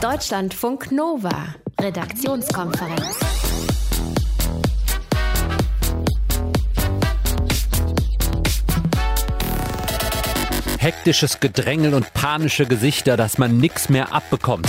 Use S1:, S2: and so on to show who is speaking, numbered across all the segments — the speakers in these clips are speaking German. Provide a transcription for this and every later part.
S1: Deutschlandfunk Nova, Redaktionskonferenz.
S2: Hektisches Gedrängel und panische Gesichter, dass man nichts mehr abbekommt.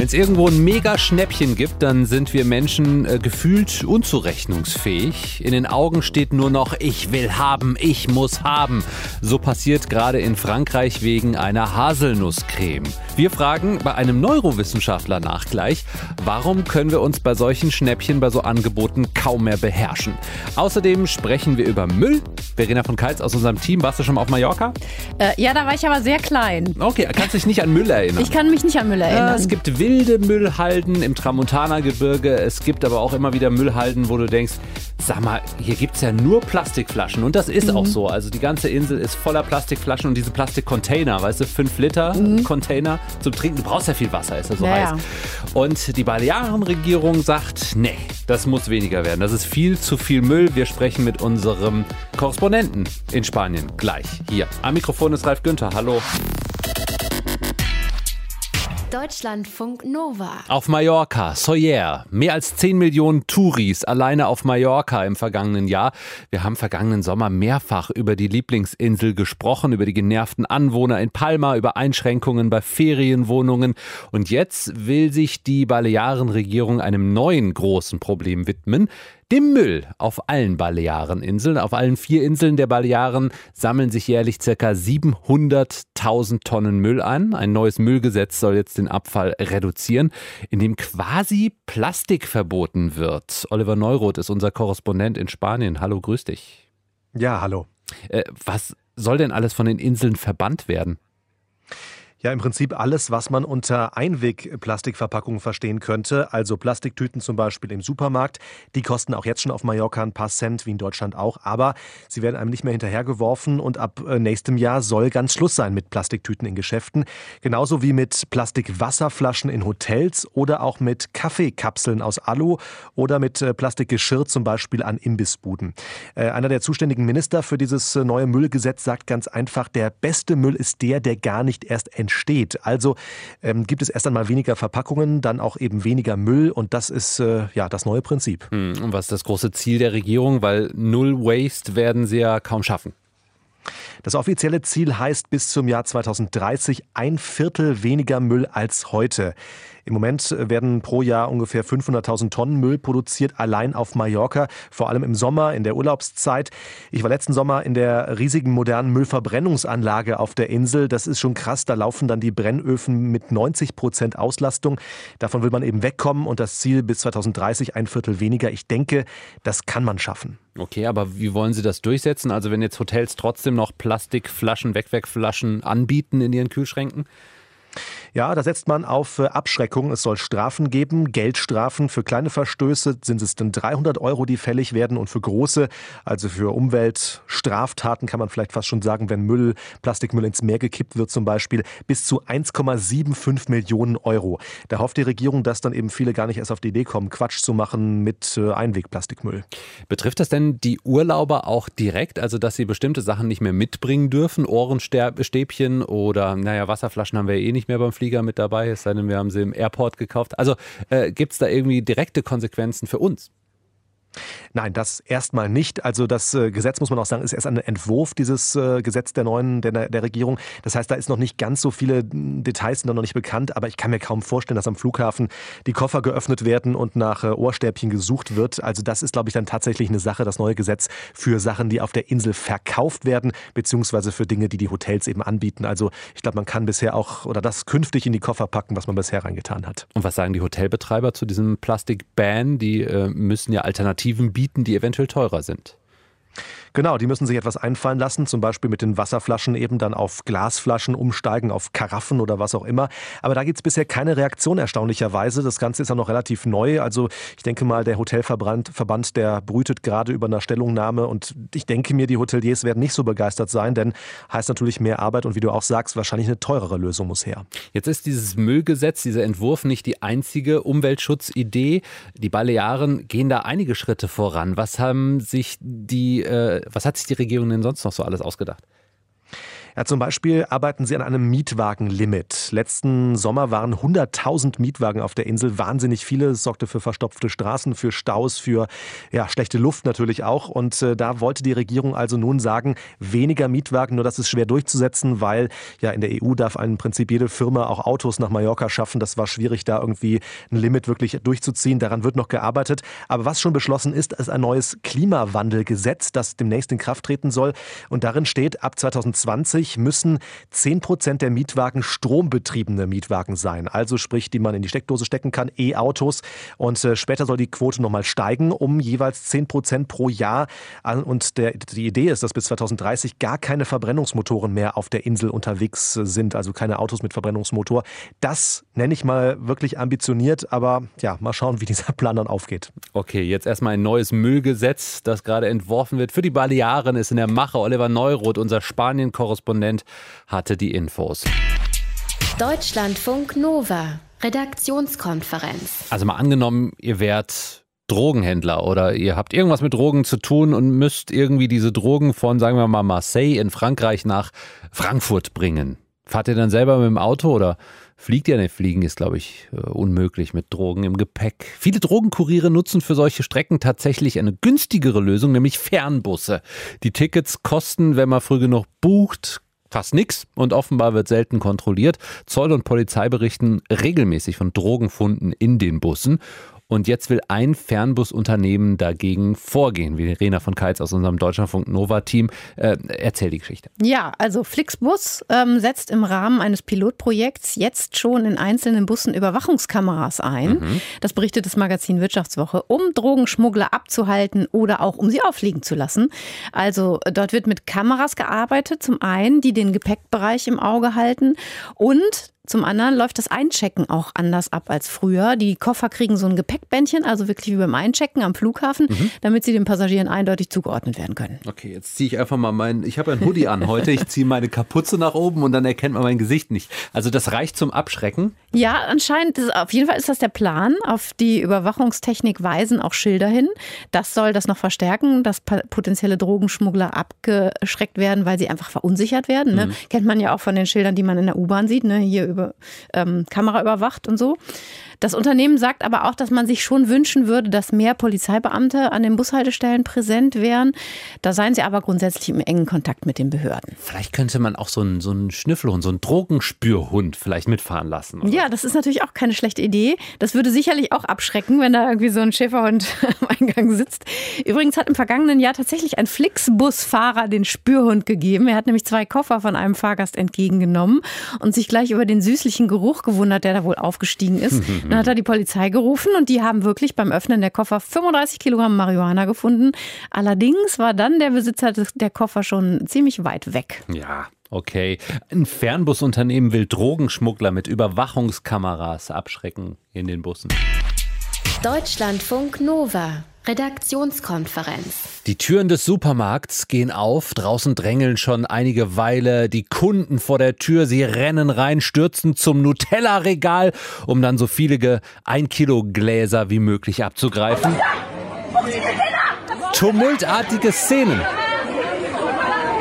S2: Wenn es irgendwo ein Mega-Schnäppchen gibt, dann sind wir Menschen äh, gefühlt unzurechnungsfähig. In den Augen steht nur noch, ich will haben, ich muss haben. So passiert gerade in Frankreich wegen einer Haselnusscreme. Wir fragen bei einem Neurowissenschaftler nach gleich, warum können wir uns bei solchen Schnäppchen, bei so Angeboten kaum mehr beherrschen. Außerdem sprechen wir über Müll. Verena von Keitz aus unserem Team, warst du schon mal auf Mallorca?
S3: Äh, ja, da war ich aber sehr klein.
S2: Okay, kannst dich nicht an Müll erinnern.
S3: Ich kann mich nicht an Müll erinnern.
S2: Ja, es gibt wilde Müllhalden im Tramontana-Gebirge. Es gibt aber auch immer wieder Müllhalden, wo du denkst, sag mal, hier gibt es ja nur Plastikflaschen. Und das ist mhm. auch so. Also die ganze Insel ist voller Plastikflaschen und diese Plastikcontainer, weißt du, 5 Liter mhm. Container zum Trinken. Du brauchst ja viel Wasser, ist ja so ja, heiß. Und die Balearenregierung sagt, nee, das muss weniger werden. Das ist viel zu viel Müll. Wir sprechen mit unserem Korrespondenten in Spanien gleich hier. Am Mikrofon ist Ralf Günther. Hallo.
S1: Deutschlandfunk Nova.
S2: Auf Mallorca, Soyer. Mehr als 10 Millionen Touris alleine auf Mallorca im vergangenen Jahr. Wir haben vergangenen Sommer mehrfach über die Lieblingsinsel gesprochen, über die genervten Anwohner in Palma, über Einschränkungen bei Ferienwohnungen. Und jetzt will sich die Balearenregierung einem neuen großen Problem widmen dem Müll auf allen Baleareninseln. Auf allen vier Inseln der Balearen sammeln sich jährlich ca. 700.000 Tonnen Müll an. Ein neues Müllgesetz soll jetzt den Abfall reduzieren, indem quasi Plastik verboten wird. Oliver Neuroth ist unser Korrespondent in Spanien. Hallo, grüß dich.
S4: Ja, hallo.
S2: Äh, was soll denn alles von den Inseln verbannt werden?
S4: Ja, im Prinzip alles, was man unter Einwegplastikverpackungen verstehen könnte. Also Plastiktüten zum Beispiel im Supermarkt. Die kosten auch jetzt schon auf Mallorca ein paar Cent, wie in Deutschland auch. Aber sie werden einem nicht mehr hinterhergeworfen und ab äh, nächstem Jahr soll ganz Schluss sein mit Plastiktüten in Geschäften. Genauso wie mit Plastikwasserflaschen in Hotels oder auch mit Kaffeekapseln aus Alu oder mit äh, Plastikgeschirr zum Beispiel an Imbissbuden. Äh, einer der zuständigen Minister für dieses neue Müllgesetz sagt ganz einfach, der beste Müll ist der, der gar nicht erst entsteht entsteht. Also ähm, gibt es erst einmal weniger Verpackungen, dann auch eben weniger Müll und das ist äh, ja das neue Prinzip.
S2: Hm, und was ist das große Ziel der Regierung? Weil Null Waste werden sie ja kaum schaffen.
S4: Das offizielle Ziel heißt bis zum Jahr 2030 ein Viertel weniger Müll als heute. Im Moment werden pro Jahr ungefähr 500.000 Tonnen Müll produziert, allein auf Mallorca, vor allem im Sommer, in der Urlaubszeit. Ich war letzten Sommer in der riesigen modernen Müllverbrennungsanlage auf der Insel. Das ist schon krass. Da laufen dann die Brennöfen mit 90 Prozent Auslastung. Davon will man eben wegkommen und das Ziel bis 2030 ein Viertel weniger. Ich denke, das kann man schaffen.
S2: Okay, aber wie wollen Sie das durchsetzen? Also wenn jetzt Hotels trotzdem noch Plastikflaschen, Wegwegflaschen anbieten in ihren Kühlschränken?
S4: Ja, da setzt man auf äh, Abschreckung. Es soll Strafen geben, Geldstrafen. Für kleine Verstöße sind es dann 300 Euro, die fällig werden und für große, also für Umweltstraftaten kann man vielleicht fast schon sagen, wenn Müll, Plastikmüll ins Meer gekippt wird zum Beispiel, bis zu 1,75 Millionen Euro. Da hofft die Regierung, dass dann eben viele gar nicht erst auf die Idee kommen, Quatsch zu machen mit äh, Einwegplastikmüll.
S2: Betrifft das denn die Urlauber auch direkt, also dass sie bestimmte Sachen nicht mehr mitbringen dürfen? Ohrenstäbchen oder, naja, Wasserflaschen haben wir eh nicht mehr beim Flieger mit dabei, es sei denn, wir haben sie im Airport gekauft. Also äh, gibt es da irgendwie direkte Konsequenzen für uns?
S4: Nein, das erstmal nicht. Also das äh, Gesetz, muss man auch sagen, ist erst ein Entwurf dieses äh, Gesetz der neuen, der, der Regierung. Das heißt, da ist noch nicht ganz so viele Details sind noch nicht bekannt, aber ich kann mir kaum vorstellen, dass am Flughafen die Koffer geöffnet werden und nach äh, Ohrstäbchen gesucht wird. Also das ist, glaube ich, dann tatsächlich eine Sache, das neue Gesetz für Sachen, die auf der Insel verkauft werden, beziehungsweise für Dinge, die die Hotels eben anbieten. Also ich glaube, man kann bisher auch oder das künftig in die Koffer packen, was man bisher reingetan hat.
S2: Und was sagen die Hotelbetreiber zu diesem Plastik-Ban? Die äh, müssen ja Alternativen bieten die eventuell teurer sind.
S4: Genau, die müssen sich etwas einfallen lassen, zum Beispiel mit den Wasserflaschen eben dann auf Glasflaschen umsteigen, auf Karaffen oder was auch immer. Aber da gibt es bisher keine Reaktion erstaunlicherweise. Das Ganze ist ja noch relativ neu. Also ich denke mal, der Hotelverband, Verband, der brütet gerade über eine Stellungnahme und ich denke mir, die Hoteliers werden nicht so begeistert sein, denn heißt natürlich mehr Arbeit und wie du auch sagst, wahrscheinlich eine teurere Lösung muss her.
S2: Jetzt ist dieses Müllgesetz, dieser Entwurf nicht die einzige Umweltschutzidee. Die Balearen gehen da einige Schritte voran. Was haben sich die äh, was hat sich die Regierung denn sonst noch so alles ausgedacht?
S4: Ja, zum Beispiel arbeiten sie an einem Mietwagenlimit. Letzten Sommer waren 100.000 Mietwagen auf der Insel, wahnsinnig viele. Es sorgte für verstopfte Straßen, für Staus, für ja, schlechte Luft natürlich auch. Und äh, da wollte die Regierung also nun sagen, weniger Mietwagen, nur das ist schwer durchzusetzen, weil ja in der EU darf im Prinzip jede Firma auch Autos nach Mallorca schaffen. Das war schwierig, da irgendwie ein Limit wirklich durchzuziehen. Daran wird noch gearbeitet. Aber was schon beschlossen ist, ist ein neues Klimawandelgesetz, das demnächst in Kraft treten soll. Und darin steht, ab 2020 müssen 10 Prozent der Mietwagen strombetriebene Mietwagen sein. Also sprich, die man in die Steckdose stecken kann, E-Autos. Und äh, später soll die Quote nochmal steigen um jeweils 10 Prozent pro Jahr. Und der, die Idee ist, dass bis 2030 gar keine Verbrennungsmotoren mehr auf der Insel unterwegs sind, also keine Autos mit Verbrennungsmotor. Das nenne ich mal wirklich ambitioniert, aber ja, mal schauen, wie dieser Plan dann aufgeht.
S2: Okay, jetzt erstmal ein neues Müllgesetz, das gerade entworfen wird. Für die Balearen ist in der Mache Oliver Neuroth, unser Spanien-Korrespondent, hatte die Infos.
S1: Deutschlandfunk Nova, Redaktionskonferenz.
S2: Also mal angenommen, ihr wärt Drogenhändler oder ihr habt irgendwas mit Drogen zu tun und müsst irgendwie diese Drogen von, sagen wir mal, Marseille in Frankreich nach Frankfurt bringen. Fahrt ihr dann selber mit dem Auto oder fliegt ihr? Ne, fliegen ist, glaube ich, äh, unmöglich mit Drogen im Gepäck. Viele Drogenkuriere nutzen für solche Strecken tatsächlich eine günstigere Lösung, nämlich Fernbusse. Die Tickets kosten, wenn man früh genug bucht, fast nichts und offenbar wird selten kontrolliert. Zoll und Polizei berichten regelmäßig von Drogenfunden in den Bussen. Und jetzt will ein Fernbusunternehmen dagegen vorgehen, wie Rena von Keitz aus unserem Deutschlandfunk Nova-Team. Äh, erzähl die Geschichte.
S3: Ja, also Flixbus ähm, setzt im Rahmen eines Pilotprojekts jetzt schon in einzelnen Bussen Überwachungskameras ein. Mhm. Das berichtet das Magazin Wirtschaftswoche, um Drogenschmuggler abzuhalten oder auch um sie auffliegen zu lassen. Also dort wird mit Kameras gearbeitet, zum einen, die den Gepäckbereich im Auge halten und zum anderen läuft das Einchecken auch anders ab als früher. Die Koffer kriegen so ein Gepäckbändchen, also wirklich wie beim Einchecken am Flughafen, mhm. damit sie den Passagieren eindeutig zugeordnet werden können.
S2: Okay, jetzt ziehe ich einfach mal meinen, ich habe ein Hoodie an heute, ich ziehe meine Kapuze nach oben und dann erkennt man mein Gesicht nicht. Also das reicht zum Abschrecken?
S3: Ja, anscheinend, ist, auf jeden Fall ist das der Plan. Auf die Überwachungstechnik weisen auch Schilder hin. Das soll das noch verstärken, dass potenzielle Drogenschmuggler abgeschreckt werden, weil sie einfach verunsichert werden. Ne? Mhm. Kennt man ja auch von den Schildern, die man in der U-Bahn sieht, ne? hier über ähm, Kamera überwacht und so. Das Unternehmen sagt aber auch, dass man sich schon wünschen würde, dass mehr Polizeibeamte an den Bushaltestellen präsent wären. Da seien sie aber grundsätzlich im engen Kontakt mit den Behörden.
S2: Vielleicht könnte man auch so einen, so einen Schnüffelhund, so einen Drogenspürhund vielleicht mitfahren lassen.
S3: Oder? Ja, das ist natürlich auch keine schlechte Idee. Das würde sicherlich auch abschrecken, wenn da irgendwie so ein Schäferhund am Eingang sitzt. Übrigens hat im vergangenen Jahr tatsächlich ein Flixbusfahrer den Spürhund gegeben. Er hat nämlich zwei Koffer von einem Fahrgast entgegengenommen und sich gleich über den süßlichen Geruch gewundert, der da wohl aufgestiegen ist. Dann hat er die Polizei gerufen und die haben wirklich beim Öffnen der Koffer 35 Kilogramm Marihuana gefunden. Allerdings war dann der Besitzer der Koffer schon ziemlich weit weg.
S2: Ja, Okay. Ein Fernbusunternehmen will Drogenschmuggler mit Überwachungskameras abschrecken in den Bussen.
S1: Deutschlandfunk Nova. Redaktionskonferenz.
S2: Die Türen des Supermarkts gehen auf, draußen drängeln schon einige Weile die Kunden vor der Tür, sie rennen rein, stürzen zum Nutella-Regal, um dann so viele 1 Kilo Gläser wie möglich abzugreifen. Tumultartige Szenen.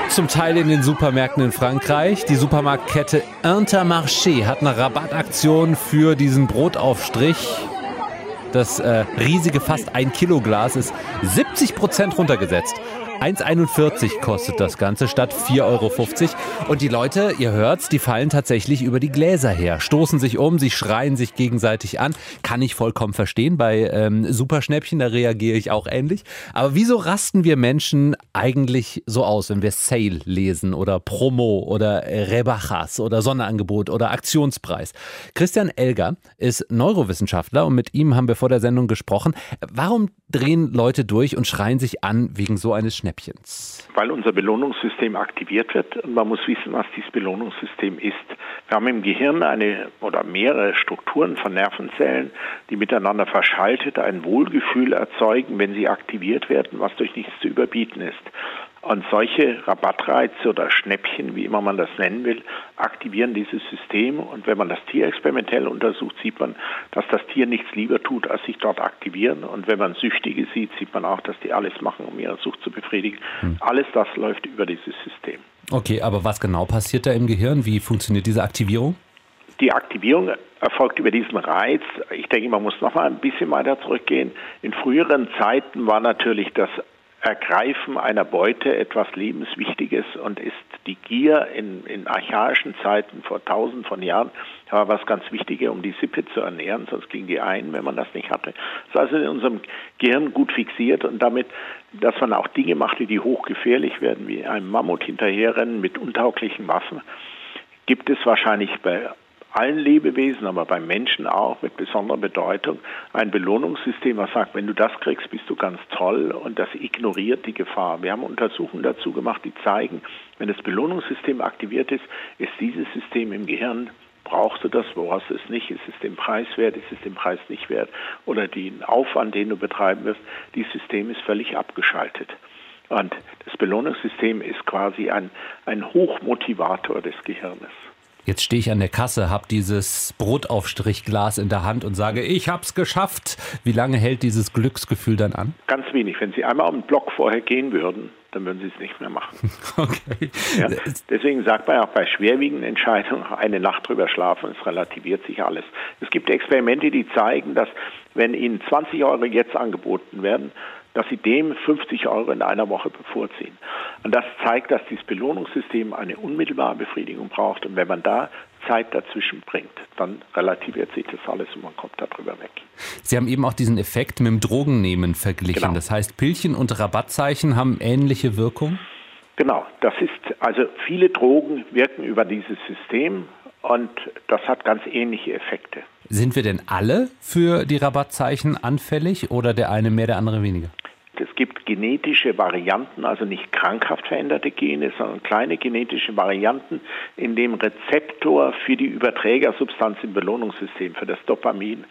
S2: Zum Teil in den Supermärkten in Frankreich. Die Supermarktkette Intermarché hat eine Rabattaktion für diesen Brotaufstrich das äh, riesige fast ein Kilo Glas ist 70 Prozent runtergesetzt. 1,41 kostet das Ganze statt 4,50 Euro. Und die Leute, ihr hört's, die fallen tatsächlich über die Gläser her, stoßen sich um, sie schreien sich gegenseitig an. Kann ich vollkommen verstehen. Bei ähm, Superschnäppchen, da reagiere ich auch ähnlich. Aber wieso rasten wir Menschen eigentlich so aus, wenn wir Sale lesen oder Promo oder Rebajas oder Sonderangebot oder Aktionspreis? Christian Elger ist Neurowissenschaftler und mit ihm haben wir vor der Sendung gesprochen. Warum drehen Leute durch und schreien sich an wegen so eines Schnäppchens? Schnäppchens?
S5: Weil unser Belohnungssystem aktiviert wird und man muss wissen, was dieses Belohnungssystem ist. Wir haben im Gehirn eine oder mehrere Strukturen von Nervenzellen, die miteinander verschaltet ein Wohlgefühl erzeugen, wenn sie aktiviert werden, was durch nichts zu überbieten ist. Und solche Rabattreize oder Schnäppchen, wie immer man das nennen will, aktivieren dieses System. Und wenn man das Tier experimentell untersucht, sieht man, dass das Tier nichts lieber tut, als sich dort aktivieren. Und wenn man Süchtige sieht, sieht man auch, dass die alles machen, um ihre Sucht zu befriedigen. Hm. Alles das läuft über dieses System.
S2: Okay, aber was genau passiert da im Gehirn? Wie funktioniert diese Aktivierung?
S5: Die Aktivierung erfolgt über diesen Reiz. Ich denke, man muss noch mal ein bisschen weiter zurückgehen. In früheren Zeiten war natürlich das Ergreifen einer Beute etwas Lebenswichtiges und ist die Gier in, in archaischen Zeiten vor tausend von Jahren war was ganz Wichtiges, um die Sippe zu ernähren, sonst ging die ein, wenn man das nicht hatte. Das ist also in unserem Gehirn gut fixiert und damit, dass man auch Dinge machte, die hochgefährlich werden, wie einem Mammut hinterherrennen mit untauglichen Waffen, gibt es wahrscheinlich bei allen Lebewesen, aber beim Menschen auch mit besonderer Bedeutung ein Belohnungssystem, was sagt, wenn du das kriegst, bist du ganz toll und das ignoriert die Gefahr. Wir haben Untersuchungen dazu gemacht, die zeigen, wenn das Belohnungssystem aktiviert ist, ist dieses System im Gehirn brauchst du das, du es nicht, ist es den Preis wert, ist es den Preis nicht wert oder den Aufwand, den du betreiben wirst, dieses System ist völlig abgeschaltet. Und das Belohnungssystem ist quasi ein, ein Hochmotivator des Gehirnes.
S2: Jetzt stehe ich an der Kasse, habe dieses Brotaufstrichglas in der Hand und sage, ich habe es geschafft. Wie lange hält dieses Glücksgefühl dann an?
S5: Ganz wenig. Wenn Sie einmal um den Block vorher gehen würden, dann würden Sie es nicht mehr machen. Okay. Ja, deswegen sagt man auch bei schwerwiegenden Entscheidungen eine Nacht drüber schlafen, es relativiert sich alles. Es gibt Experimente, die zeigen, dass wenn Ihnen 20 Euro jetzt angeboten werden, dass sie dem 50 Euro in einer Woche bevorziehen. Und das zeigt, dass dieses Belohnungssystem eine unmittelbare Befriedigung braucht. Und wenn man da Zeit dazwischen bringt, dann relativiert sich das alles und man kommt darüber weg.
S2: Sie haben eben auch diesen Effekt mit dem Drogennehmen verglichen. Genau. Das heißt, Pillchen und Rabattzeichen haben ähnliche Wirkung?
S5: Genau, das ist, also viele Drogen wirken über dieses System und das hat ganz ähnliche Effekte.
S2: Sind wir denn alle für die Rabattzeichen anfällig oder der eine mehr, der andere weniger?
S5: Es gibt genetische Varianten, also nicht krankhaft veränderte Gene, sondern kleine genetische Varianten in dem Rezeptor für die Überträgersubstanz im Belohnungssystem, für das Dopamin.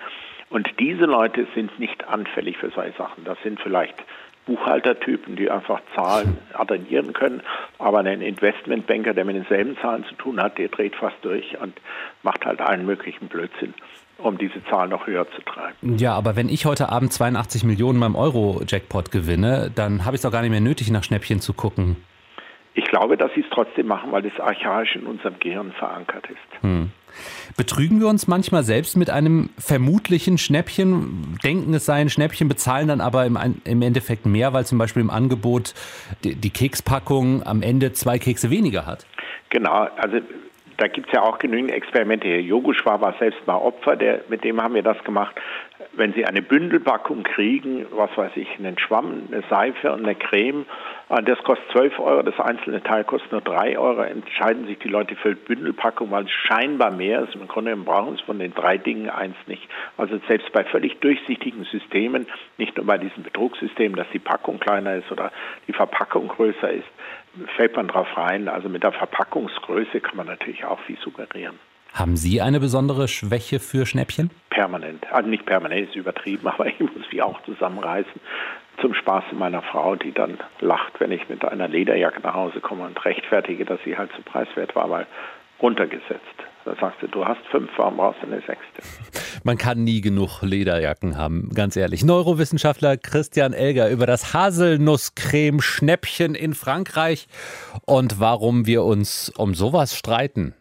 S5: Und diese Leute sind nicht anfällig für solche Sachen. Das sind vielleicht Buchhaltertypen, die einfach Zahlen addieren können. Aber ein Investmentbanker, der mit denselben Zahlen zu tun hat, der dreht fast durch und macht halt allen möglichen Blödsinn um diese Zahl noch höher zu treiben.
S2: Ja, aber wenn ich heute Abend 82 Millionen beim Euro-Jackpot gewinne, dann habe ich es doch gar nicht mehr nötig, nach Schnäppchen zu gucken.
S5: Ich glaube, dass sie es trotzdem machen, weil es archaisch in unserem Gehirn verankert ist. Hm.
S2: Betrügen wir uns manchmal selbst mit einem vermutlichen Schnäppchen, denken es sei ein Schnäppchen, bezahlen dann aber im, im Endeffekt mehr, weil zum Beispiel im Angebot die, die Kekspackung am Ende zwei Kekse weniger hat?
S5: Genau, also da gibt es ja auch genügend Experimente. Herr Yoguschwar war selbst mal Opfer, der, mit dem haben wir das gemacht. Wenn Sie eine Bündelpackung kriegen, was weiß ich, einen Schwamm, eine Seife und eine Creme, äh, das kostet 12 Euro, das einzelne Teil kostet nur 3 Euro, entscheiden sich die Leute für Bündelpackung, weil es scheinbar mehr ist. Im Grunde brauchen es von den drei Dingen eins nicht. Also selbst bei völlig durchsichtigen Systemen, nicht nur bei diesem Betrugssystemen, dass die Packung kleiner ist oder die Verpackung größer ist, fällt man drauf rein. Also mit der Verpackungsgröße kann man natürlich auch viel suggerieren.
S2: Haben Sie eine besondere Schwäche für Schnäppchen?
S5: Permanent. Also nicht permanent, ist übertrieben, aber ich muss mich auch zusammenreißen. Zum Spaß meiner Frau, die dann lacht, wenn ich mit einer Lederjacke nach Hause komme und rechtfertige, dass sie halt zu preiswert war, weil runtergesetzt. Da sagst du, du hast fünf, warum brauchst du eine sechste?
S2: Man kann nie genug Lederjacken haben, ganz ehrlich. Neurowissenschaftler Christian Elger über das Haselnusscreme-Schnäppchen in Frankreich und warum wir uns um sowas streiten.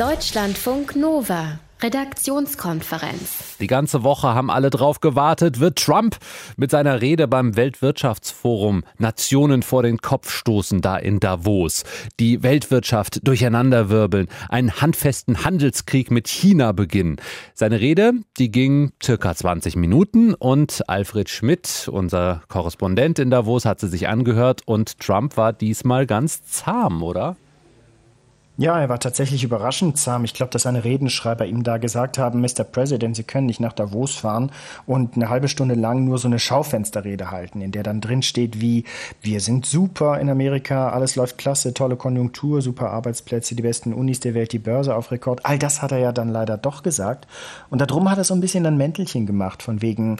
S1: Deutschlandfunk Nova Redaktionskonferenz.
S2: Die ganze Woche haben alle drauf gewartet, wird Trump mit seiner Rede beim Weltwirtschaftsforum Nationen vor den Kopf stoßen, da in Davos, die Weltwirtschaft durcheinanderwirbeln, einen handfesten Handelskrieg mit China beginnen. Seine Rede, die ging circa 20 Minuten und Alfred Schmidt, unser Korrespondent in Davos, hat sie sich angehört und Trump war diesmal ganz zahm, oder?
S6: Ja, er war tatsächlich überraschend zahm. Ich glaube, dass seine Redenschreiber ihm da gesagt haben, Mr. President, Sie können nicht nach Davos fahren und eine halbe Stunde lang nur so eine Schaufensterrede halten, in der dann drin steht wie, wir sind super in Amerika, alles läuft klasse, tolle Konjunktur, super Arbeitsplätze, die besten Unis der Welt, die Börse auf Rekord. All das hat er ja dann leider doch gesagt. Und darum hat er so ein bisschen ein Mäntelchen gemacht, von wegen,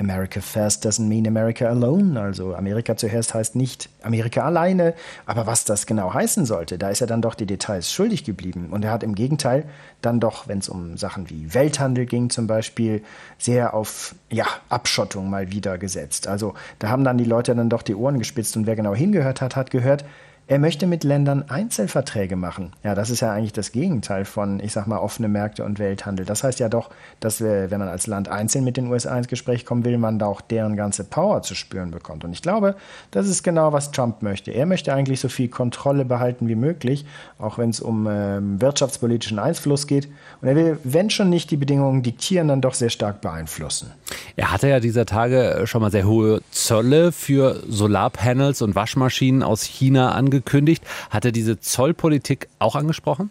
S6: America first doesn't mean America alone. Also Amerika zuerst heißt nicht Amerika alleine. Aber was das genau heißen sollte, da ist er dann doch die Details schuldig geblieben. Und er hat im Gegenteil dann doch, wenn es um Sachen wie Welthandel ging zum Beispiel, sehr auf ja, Abschottung mal wieder gesetzt. Also da haben dann die Leute dann doch die Ohren gespitzt und wer genau hingehört hat, hat gehört, er möchte mit Ländern Einzelverträge machen. Ja, das ist ja eigentlich das Gegenteil von, ich sag mal, offene Märkte und Welthandel. Das heißt ja doch, dass wir, wenn man als Land einzeln mit den USA ins Gespräch kommen will, man da auch deren ganze Power zu spüren bekommt. Und ich glaube, das ist genau, was Trump möchte. Er möchte eigentlich so viel Kontrolle behalten wie möglich, auch wenn es um äh, wirtschaftspolitischen Einfluss geht. Und er will, wenn schon nicht die Bedingungen diktieren, dann doch sehr stark beeinflussen.
S2: Er hatte ja dieser Tage schon mal sehr hohe Zölle für Solarpanels und Waschmaschinen aus China angekündigt angekündigt. Hat er diese Zollpolitik auch angesprochen?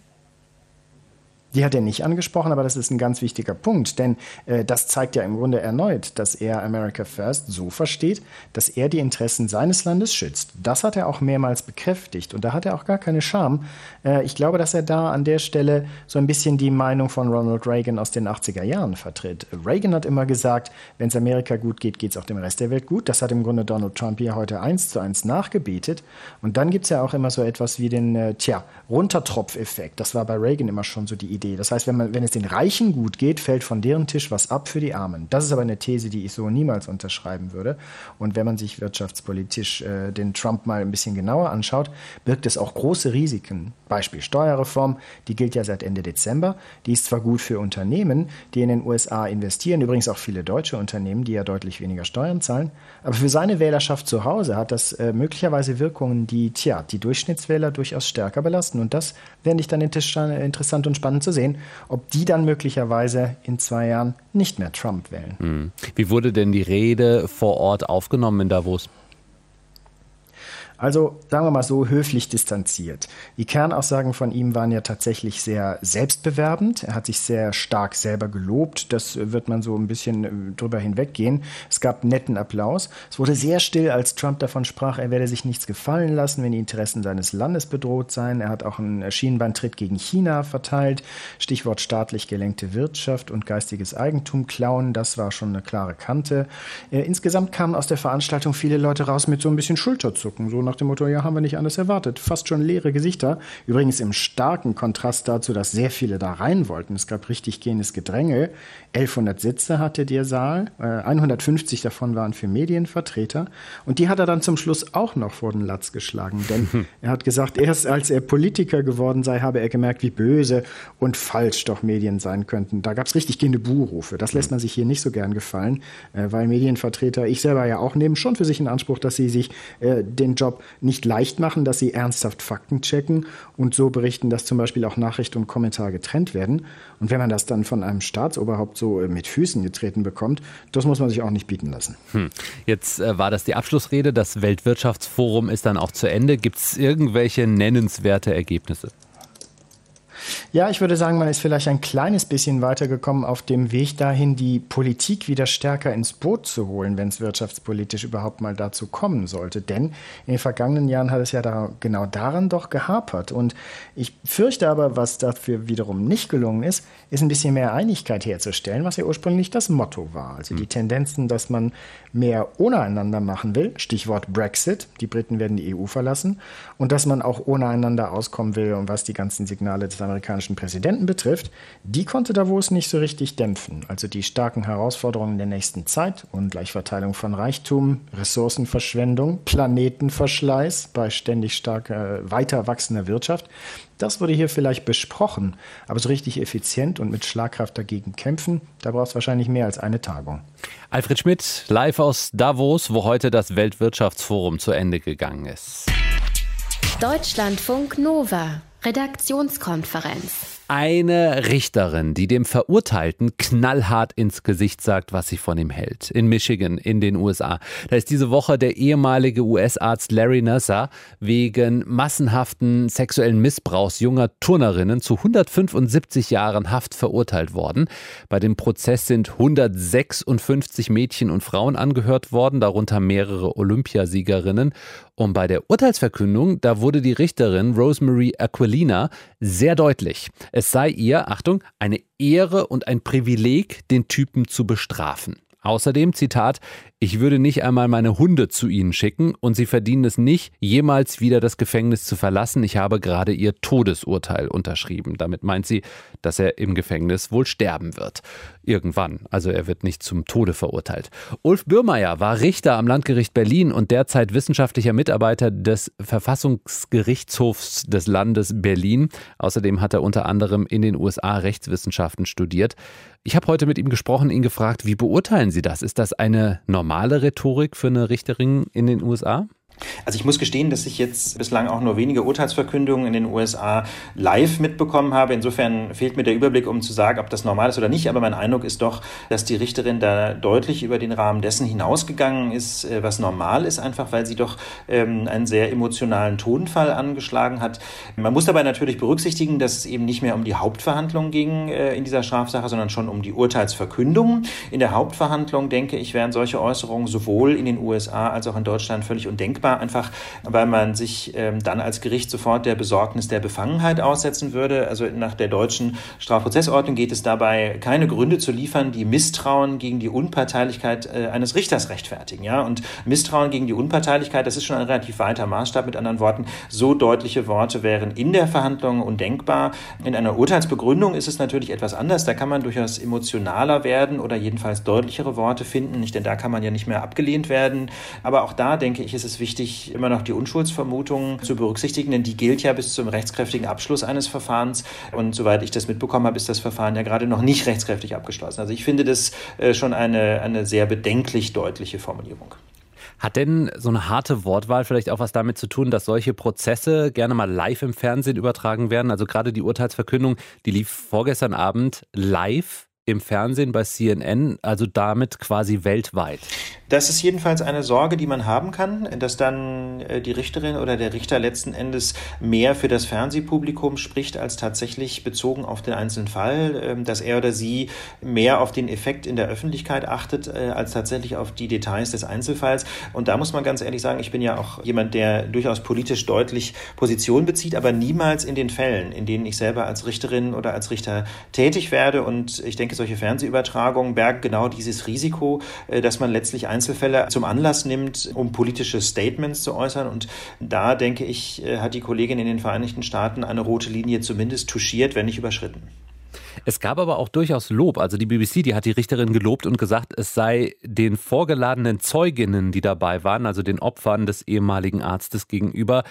S6: Die hat er nicht angesprochen, aber das ist ein ganz wichtiger Punkt, denn äh, das zeigt ja im Grunde erneut, dass er America First so versteht, dass er die Interessen seines Landes schützt. Das hat er auch mehrmals bekräftigt und da hat er auch gar keine Scham. Äh, ich glaube, dass er da an der Stelle so ein bisschen die Meinung von Ronald Reagan aus den 80er Jahren vertritt. Reagan hat immer gesagt, wenn es Amerika gut geht, geht es auch dem Rest der Welt gut. Das hat im Grunde Donald Trump hier heute eins zu eins nachgebetet. Und dann gibt es ja auch immer so etwas wie den, äh, tja, Runtertropfeffekt. Das war bei Reagan immer schon so die Idee Idee. Das heißt, wenn, man, wenn es den Reichen gut geht, fällt von deren Tisch was ab für die Armen. Das ist aber eine These, die ich so niemals unterschreiben würde. Und wenn man sich wirtschaftspolitisch äh, den Trump mal ein bisschen genauer anschaut, birgt es auch große Risiken. Beispiel Steuerreform, die gilt ja seit Ende Dezember. Die ist zwar gut für Unternehmen, die in den USA investieren, übrigens auch viele deutsche Unternehmen, die ja deutlich weniger Steuern zahlen, aber für seine Wählerschaft zu Hause hat das äh, möglicherweise Wirkungen, die, tja, die Durchschnittswähler durchaus stärker belasten. Und das fände ich dann interessant und spannend zu zu sehen, ob die dann möglicherweise in zwei Jahren nicht mehr Trump wählen. Hm.
S2: Wie wurde denn die Rede vor Ort aufgenommen in Davos?
S6: Also sagen wir mal so höflich distanziert. Die Kernaussagen von ihm waren ja tatsächlich sehr selbstbewerbend. Er hat sich sehr stark selber gelobt. Das wird man so ein bisschen äh, drüber hinweggehen. Es gab netten Applaus. Es wurde sehr still, als Trump davon sprach, er werde sich nichts gefallen lassen, wenn die Interessen seines Landes bedroht seien. Er hat auch einen Schienenbeintritt gegen China verteilt. Stichwort staatlich gelenkte Wirtschaft und geistiges Eigentum klauen. Das war schon eine klare Kante. Äh, insgesamt kamen aus der Veranstaltung viele Leute raus mit so ein bisschen Schulterzucken. So nach dem Motto, ja, haben wir nicht anders erwartet. Fast schon leere Gesichter. Übrigens im starken Kontrast dazu, dass sehr viele da rein wollten. Es gab richtig gehendes Gedränge. 1100 Sitze hatte der Saal. 150 äh, davon waren für Medienvertreter. Und die hat er dann zum Schluss auch noch vor den Latz geschlagen. Denn er hat gesagt, erst als er Politiker geworden sei, habe er gemerkt, wie böse und falsch doch Medien sein könnten. Da gab es richtig gehende Buhrufe. Das lässt man sich hier nicht so gern gefallen, äh, weil Medienvertreter, ich selber ja auch, nehmen schon für sich in Anspruch, dass sie sich äh, den Job nicht leicht machen, dass sie ernsthaft Fakten checken und so berichten, dass zum Beispiel auch Nachricht und Kommentar getrennt werden. Und wenn man das dann von einem Staatsoberhaupt so äh, mit Füßen getreten bekommt, das muss man sich auch nicht bieten lassen. Hm.
S2: Jetzt äh, war das die Abschlussrede. Das Weltwirtschaftsforum ist dann auch zu Ende. Gibt es irgendwelche nennenswerte Ergebnisse?
S6: Ja, ich würde sagen, man ist vielleicht ein kleines bisschen weitergekommen auf dem Weg dahin, die Politik wieder stärker ins Boot zu holen, wenn es wirtschaftspolitisch überhaupt mal dazu kommen sollte. Denn in den vergangenen Jahren hat es ja da, genau daran doch gehapert. Und ich fürchte aber, was dafür wiederum nicht gelungen ist, ist ein bisschen mehr Einigkeit herzustellen, was ja ursprünglich das Motto war. Also die hm. Tendenzen, dass man mehr ohne einander machen will, Stichwort Brexit, die Briten werden die EU verlassen, und dass man auch ohne einander auskommen will und was die ganzen Signale des amerikanischen Präsidenten betrifft, die konnte Davos nicht so richtig dämpfen. Also die starken Herausforderungen der nächsten Zeit, Ungleichverteilung von Reichtum, Ressourcenverschwendung, Planetenverschleiß bei ständig stark äh, weiter wachsender Wirtschaft, das wurde hier vielleicht besprochen, aber so richtig effizient und mit Schlagkraft dagegen kämpfen, da braucht es wahrscheinlich mehr als eine Tagung.
S2: Alfred Schmidt, live aus Davos, wo heute das Weltwirtschaftsforum zu Ende gegangen ist.
S1: Deutschlandfunk Nova, Redaktionskonferenz.
S2: Eine Richterin, die dem Verurteilten knallhart ins Gesicht sagt, was sie von ihm hält. In Michigan, in den USA. Da ist diese Woche der ehemalige US-Arzt Larry Nasser wegen massenhaften sexuellen Missbrauchs junger Turnerinnen zu 175 Jahren Haft verurteilt worden. Bei dem Prozess sind 156 Mädchen und Frauen angehört worden, darunter mehrere Olympiasiegerinnen. Und bei der Urteilsverkündung, da wurde die Richterin Rosemary Aquilina sehr deutlich. Es sei ihr, Achtung, eine Ehre und ein Privileg, den Typen zu bestrafen. Außerdem, Zitat, ich würde nicht einmal meine Hunde zu ihnen schicken und sie verdienen es nicht, jemals wieder das Gefängnis zu verlassen. Ich habe gerade ihr Todesurteil unterschrieben. Damit meint sie, dass er im Gefängnis wohl sterben wird. Irgendwann. Also er wird nicht zum Tode verurteilt. Ulf Bürmeier war Richter am Landgericht Berlin und derzeit wissenschaftlicher Mitarbeiter des Verfassungsgerichtshofs des Landes Berlin. Außerdem hat er unter anderem in den USA Rechtswissenschaften studiert. Ich habe heute mit ihm gesprochen, ihn gefragt, wie beurteilen Sie das? Ist das eine normale normale Rhetorik für eine Richterin in den USA?
S7: Also ich muss gestehen, dass ich jetzt bislang auch nur wenige Urteilsverkündungen in den USA live mitbekommen habe. Insofern fehlt mir der Überblick, um zu sagen, ob das normal ist oder nicht. Aber mein Eindruck ist doch, dass die Richterin da deutlich über den Rahmen dessen hinausgegangen ist, äh, was normal ist, einfach weil sie doch ähm, einen sehr emotionalen Tonfall angeschlagen hat. Man muss dabei natürlich berücksichtigen, dass es eben nicht mehr um die Hauptverhandlung ging äh, in dieser Strafsache, sondern schon um die Urteilsverkündung. In der Hauptverhandlung, denke ich, wären solche Äußerungen sowohl in den USA als auch in Deutschland völlig undenkbar furchtbar, einfach weil man sich ähm, dann als Gericht sofort der Besorgnis der Befangenheit aussetzen würde. Also nach der deutschen Strafprozessordnung geht es dabei, keine Gründe zu liefern, die Misstrauen gegen die Unparteilichkeit äh, eines Richters rechtfertigen. Ja? Und Misstrauen gegen die Unparteilichkeit, das ist schon ein relativ weiter Maßstab. Mit anderen Worten, so deutliche Worte wären in der Verhandlung undenkbar. In einer Urteilsbegründung ist es natürlich etwas anders. Da kann man durchaus emotionaler werden oder jedenfalls deutlichere Worte finden. Denn da kann man ja nicht mehr abgelehnt werden. Aber auch da denke ich, ist es wichtig, wichtig, immer noch die Unschuldsvermutung zu berücksichtigen, denn die gilt ja bis zum rechtskräftigen Abschluss eines Verfahrens. Und soweit ich das mitbekommen habe, ist das Verfahren ja gerade noch nicht rechtskräftig abgeschlossen. Also ich finde das äh, schon eine, eine sehr bedenklich deutliche Formulierung.
S2: Hat denn so eine harte Wortwahl vielleicht auch was damit zu tun, dass solche Prozesse gerne mal live im Fernsehen übertragen werden? Also gerade die Urteilsverkündung, die lief vorgestern Abend live im Fernsehen bei CNN, also damit quasi weltweit.
S7: Das ist jedenfalls eine Sorge, die man haben kann, dass dann äh, die Richterin oder der Richter letzten Endes mehr für das Fernsehpublikum spricht, als tatsächlich bezogen auf den einzelnen Fall, ähm, dass er oder sie mehr auf den Effekt in der Öffentlichkeit achtet, äh, als tatsächlich auf die Details des Einzelfalls. Und da muss man ganz ehrlich sagen, ich bin ja auch jemand, der durchaus politisch deutlich Position bezieht, aber niemals in den Fällen, in denen ich selber als Richterin oder als Richter tätig werde. Und ich denke, solche Fernsehübertragungen bergen genau dieses Risiko, äh, dass man letztlich ein Einzelfälle zum Anlass nimmt, um politische Statements zu äußern. Und da, denke ich, äh, hat die Kollegin in den Vereinigten Staaten eine rote Linie zumindest touchiert, wenn nicht überschritten.
S2: Es gab aber auch durchaus Lob. Also die BBC, die hat die Richterin gelobt und gesagt, es sei den vorgeladenen Zeuginnen, die dabei waren, also den Opfern des ehemaligen Arztes gegenüber,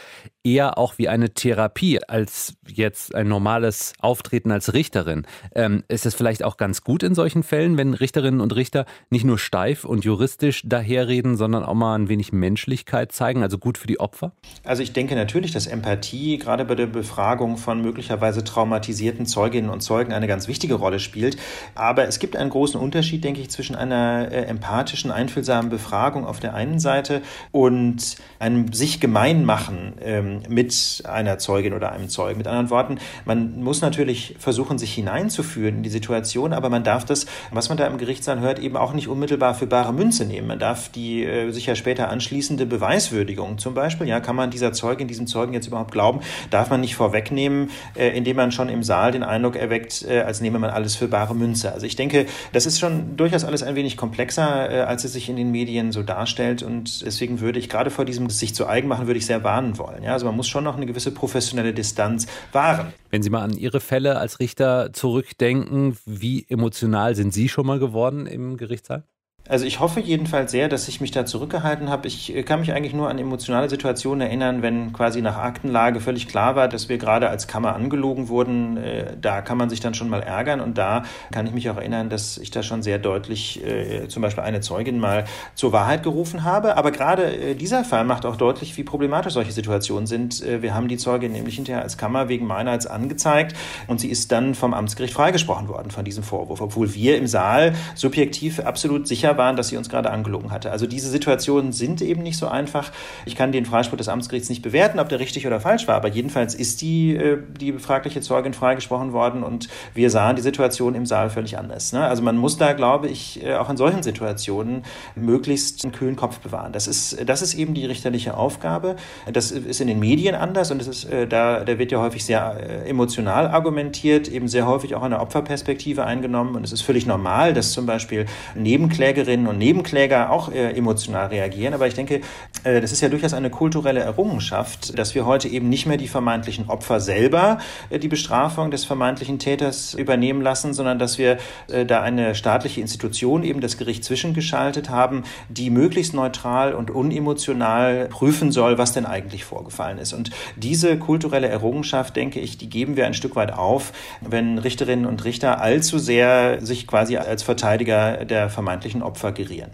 S2: eher auch wie eine Therapie als jetzt ein normales Auftreten als Richterin. Ähm, ist es vielleicht auch ganz gut in solchen Fällen, wenn Richterinnen und Richter nicht nur steif und juristisch daherreden, sondern auch mal ein wenig Menschlichkeit zeigen, also gut für die Opfer?
S7: Also ich denke natürlich, dass Empathie gerade bei der Befragung von möglicherweise traumatisierten Zeuginnen und Zeugen eine ganz wichtige Rolle spielt. Aber es gibt einen großen Unterschied, denke ich, zwischen einer äh, empathischen, einfühlsamen Befragung auf der einen Seite und einem sich gemein machen ähm, mit einer Zeugin oder einem Zeugen. Mit anderen Worten, man muss natürlich versuchen, sich hineinzuführen in die Situation, aber man darf das, was man da im Gerichtssaal hört, eben auch nicht unmittelbar für bare Münze nehmen. Man darf die äh, sich ja später anschließende Beweiswürdigung zum Beispiel, ja, kann man dieser Zeugin, diesem Zeugen jetzt überhaupt glauben, darf man nicht vorwegnehmen, äh, indem man schon im Saal den Eindruck erweckt, äh, als nehme man alles für bare Münze. Also ich denke, das ist schon durchaus alles ein wenig komplexer, äh, als es sich in den Medien so darstellt und deswegen würde ich gerade vor diesem sich zu eigen machen, würde ich sehr warnen wollen. Ja, also man muss schon noch eine gewisse professionelle Distanz wahren.
S2: Wenn Sie mal an Ihre Fälle als Richter zurückdenken, wie emotional sind Sie schon mal geworden im Gerichtssaal?
S7: Also ich hoffe jedenfalls sehr, dass ich mich da zurückgehalten habe. Ich äh, kann mich eigentlich nur an emotionale Situationen erinnern, wenn quasi nach Aktenlage völlig klar war, dass wir gerade als Kammer angelogen wurden. Äh, da kann man sich dann schon mal ärgern und da kann ich mich auch erinnern, dass ich da schon sehr deutlich äh, zum Beispiel eine Zeugin mal zur Wahrheit gerufen habe. Aber gerade dieser Fall macht auch deutlich, wie problematisch solche Situationen sind. Wir haben die Zeugin nämlich hinterher als Kammer wegen Meineids angezeigt und sie ist dann vom Amtsgericht freigesprochen worden von diesem Vorwurf, obwohl wir im Saal subjektiv absolut sicher waren, dass sie uns gerade angelogen hatte. Also diese Situationen sind eben nicht so einfach. Ich kann den Freispruch des Amtsgerichts nicht bewerten, ob der richtig oder falsch war, aber jedenfalls ist die, äh, die befragliche Zeugin freigesprochen worden und wir sahen die Situation im Saal völlig anders. Ne? Also man muss da, glaube ich, äh, auch in solchen Situationen möglichst einen kühlen Kopf bewahren. Das ist, das ist eben die richterliche Aufgabe. Das ist in den Medien anders und das ist, äh, da, da wird ja häufig sehr emotional argumentiert, eben sehr häufig auch eine Opferperspektive eingenommen und es ist völlig normal, dass zum Beispiel Nebenklägerinnen Nebenklägerinnen und Nebenkläger auch äh, emotional reagieren. Aber ich denke, äh, das ist ja durchaus eine kulturelle Errungenschaft, dass wir heute eben nicht mehr die vermeintlichen Opfer selber äh, die Bestrafung des vermeintlichen Täters übernehmen lassen, sondern dass wir äh, da eine staatliche Institution, eben das Gericht zwischengeschaltet haben, die möglichst neutral und unemotional prüfen soll, was denn eigentlich vorgefallen ist. Und diese kulturelle Errungenschaft, denke ich, die geben wir ein Stück weit auf, wenn Richterinnen und Richter allzu sehr sich quasi als Verteidiger der vermeintlichen Opfer vergerieren.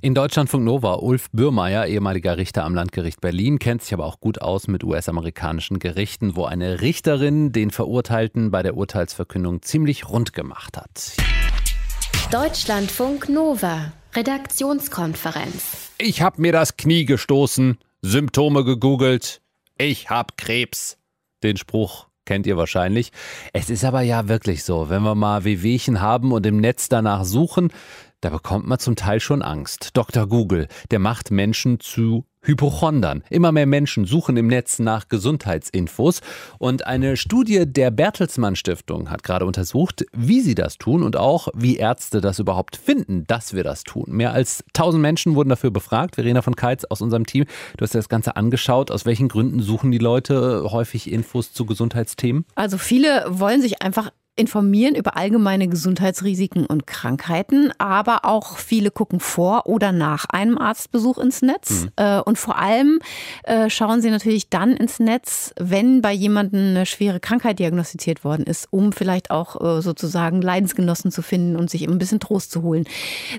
S2: In Deutschlandfunk Nova, Ulf Bürmeier, ehemaliger Richter am Landgericht Berlin, kennt sich aber auch gut aus mit US-amerikanischen Gerichten, wo eine Richterin den Verurteilten bei der Urteilsverkündung ziemlich rund gemacht hat.
S1: Deutschlandfunk Nova, Redaktionskonferenz.
S2: Ich habe mir das Knie gestoßen, Symptome gegoogelt, ich hab Krebs. Den Spruch kennt ihr wahrscheinlich. Es ist aber ja wirklich so, wenn wir mal Wehwehchen haben und im Netz danach suchen, da bekommt man zum Teil schon Angst. Dr. Google, der macht Menschen zu Hypochondern. Immer mehr Menschen suchen im Netz nach Gesundheitsinfos. Und eine Studie der Bertelsmann Stiftung hat gerade untersucht, wie sie das tun und auch, wie Ärzte das überhaupt finden, dass wir das tun. Mehr als 1000 Menschen wurden dafür befragt. Verena von Keitz aus unserem Team, du hast dir das Ganze angeschaut. Aus welchen Gründen suchen die Leute häufig Infos zu Gesundheitsthemen?
S3: Also viele wollen sich einfach informieren über allgemeine Gesundheitsrisiken und Krankheiten, aber auch viele gucken vor oder nach einem Arztbesuch ins Netz. Mhm. Äh, und vor allem äh, schauen sie natürlich dann ins Netz, wenn bei jemandem eine schwere Krankheit diagnostiziert worden ist, um vielleicht auch äh, sozusagen Leidensgenossen zu finden und sich ein bisschen Trost zu holen.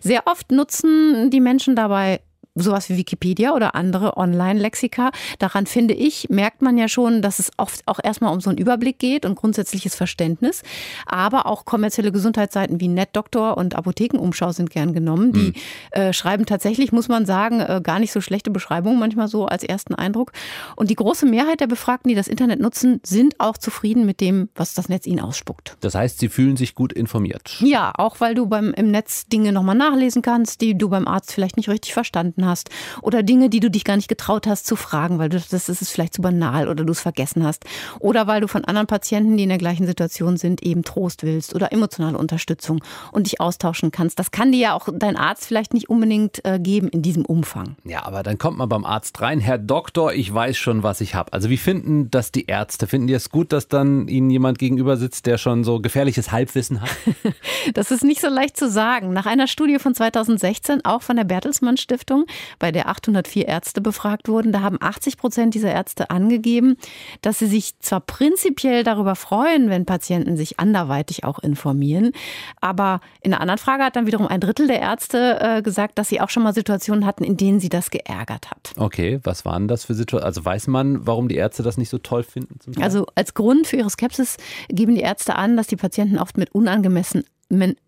S3: Sehr oft nutzen die Menschen dabei sowas wie Wikipedia oder andere Online-Lexika. Daran finde ich, merkt man ja schon, dass es oft auch erstmal um so einen Überblick geht und grundsätzliches Verständnis. Aber auch kommerzielle Gesundheitsseiten wie NetDoktor und Apothekenumschau sind gern genommen. Die mhm. äh, schreiben tatsächlich, muss man sagen, äh, gar nicht so schlechte Beschreibungen manchmal so als ersten Eindruck. Und die große Mehrheit der Befragten, die das Internet nutzen, sind auch zufrieden mit dem, was das Netz ihnen ausspuckt.
S2: Das heißt, sie fühlen sich gut informiert.
S3: Ja, auch weil du beim, im Netz Dinge nochmal nachlesen kannst, die du beim Arzt vielleicht nicht richtig verstanden vergessen hast oder Dinge, die du dich gar nicht getraut hast zu fragen, weil du, das ist vielleicht zu banal oder du es vergessen hast oder weil du von anderen Patienten, die in der gleichen Situation sind, eben Trost willst oder emotionale Unterstützung und dich austauschen kannst. Das kann dir ja auch dein Arzt vielleicht nicht unbedingt äh, geben in diesem Umfang.
S2: Ja, aber dann kommt man beim Arzt rein, Herr Doktor, ich weiß schon, was ich habe. Also wie finden das die Ärzte? Finden die es gut, dass dann ihnen jemand gegenüber sitzt, der schon so gefährliches Halbwissen hat?
S3: das ist nicht so leicht zu sagen. Nach einer Studie von 2016, auch von der Bertelsmann Stiftung, bei der 804 Ärzte befragt wurden. Da haben 80 Prozent dieser Ärzte angegeben, dass sie sich zwar prinzipiell darüber freuen, wenn Patienten sich anderweitig auch informieren, aber in einer anderen Frage hat dann wiederum ein Drittel der Ärzte äh, gesagt, dass sie auch schon mal Situationen hatten, in denen sie das geärgert hat.
S2: Okay, was waren das für Situationen? Also weiß man, warum die Ärzte das nicht so toll finden?
S3: Also als Grund für ihre Skepsis geben die Ärzte an, dass die Patienten oft mit unangemessen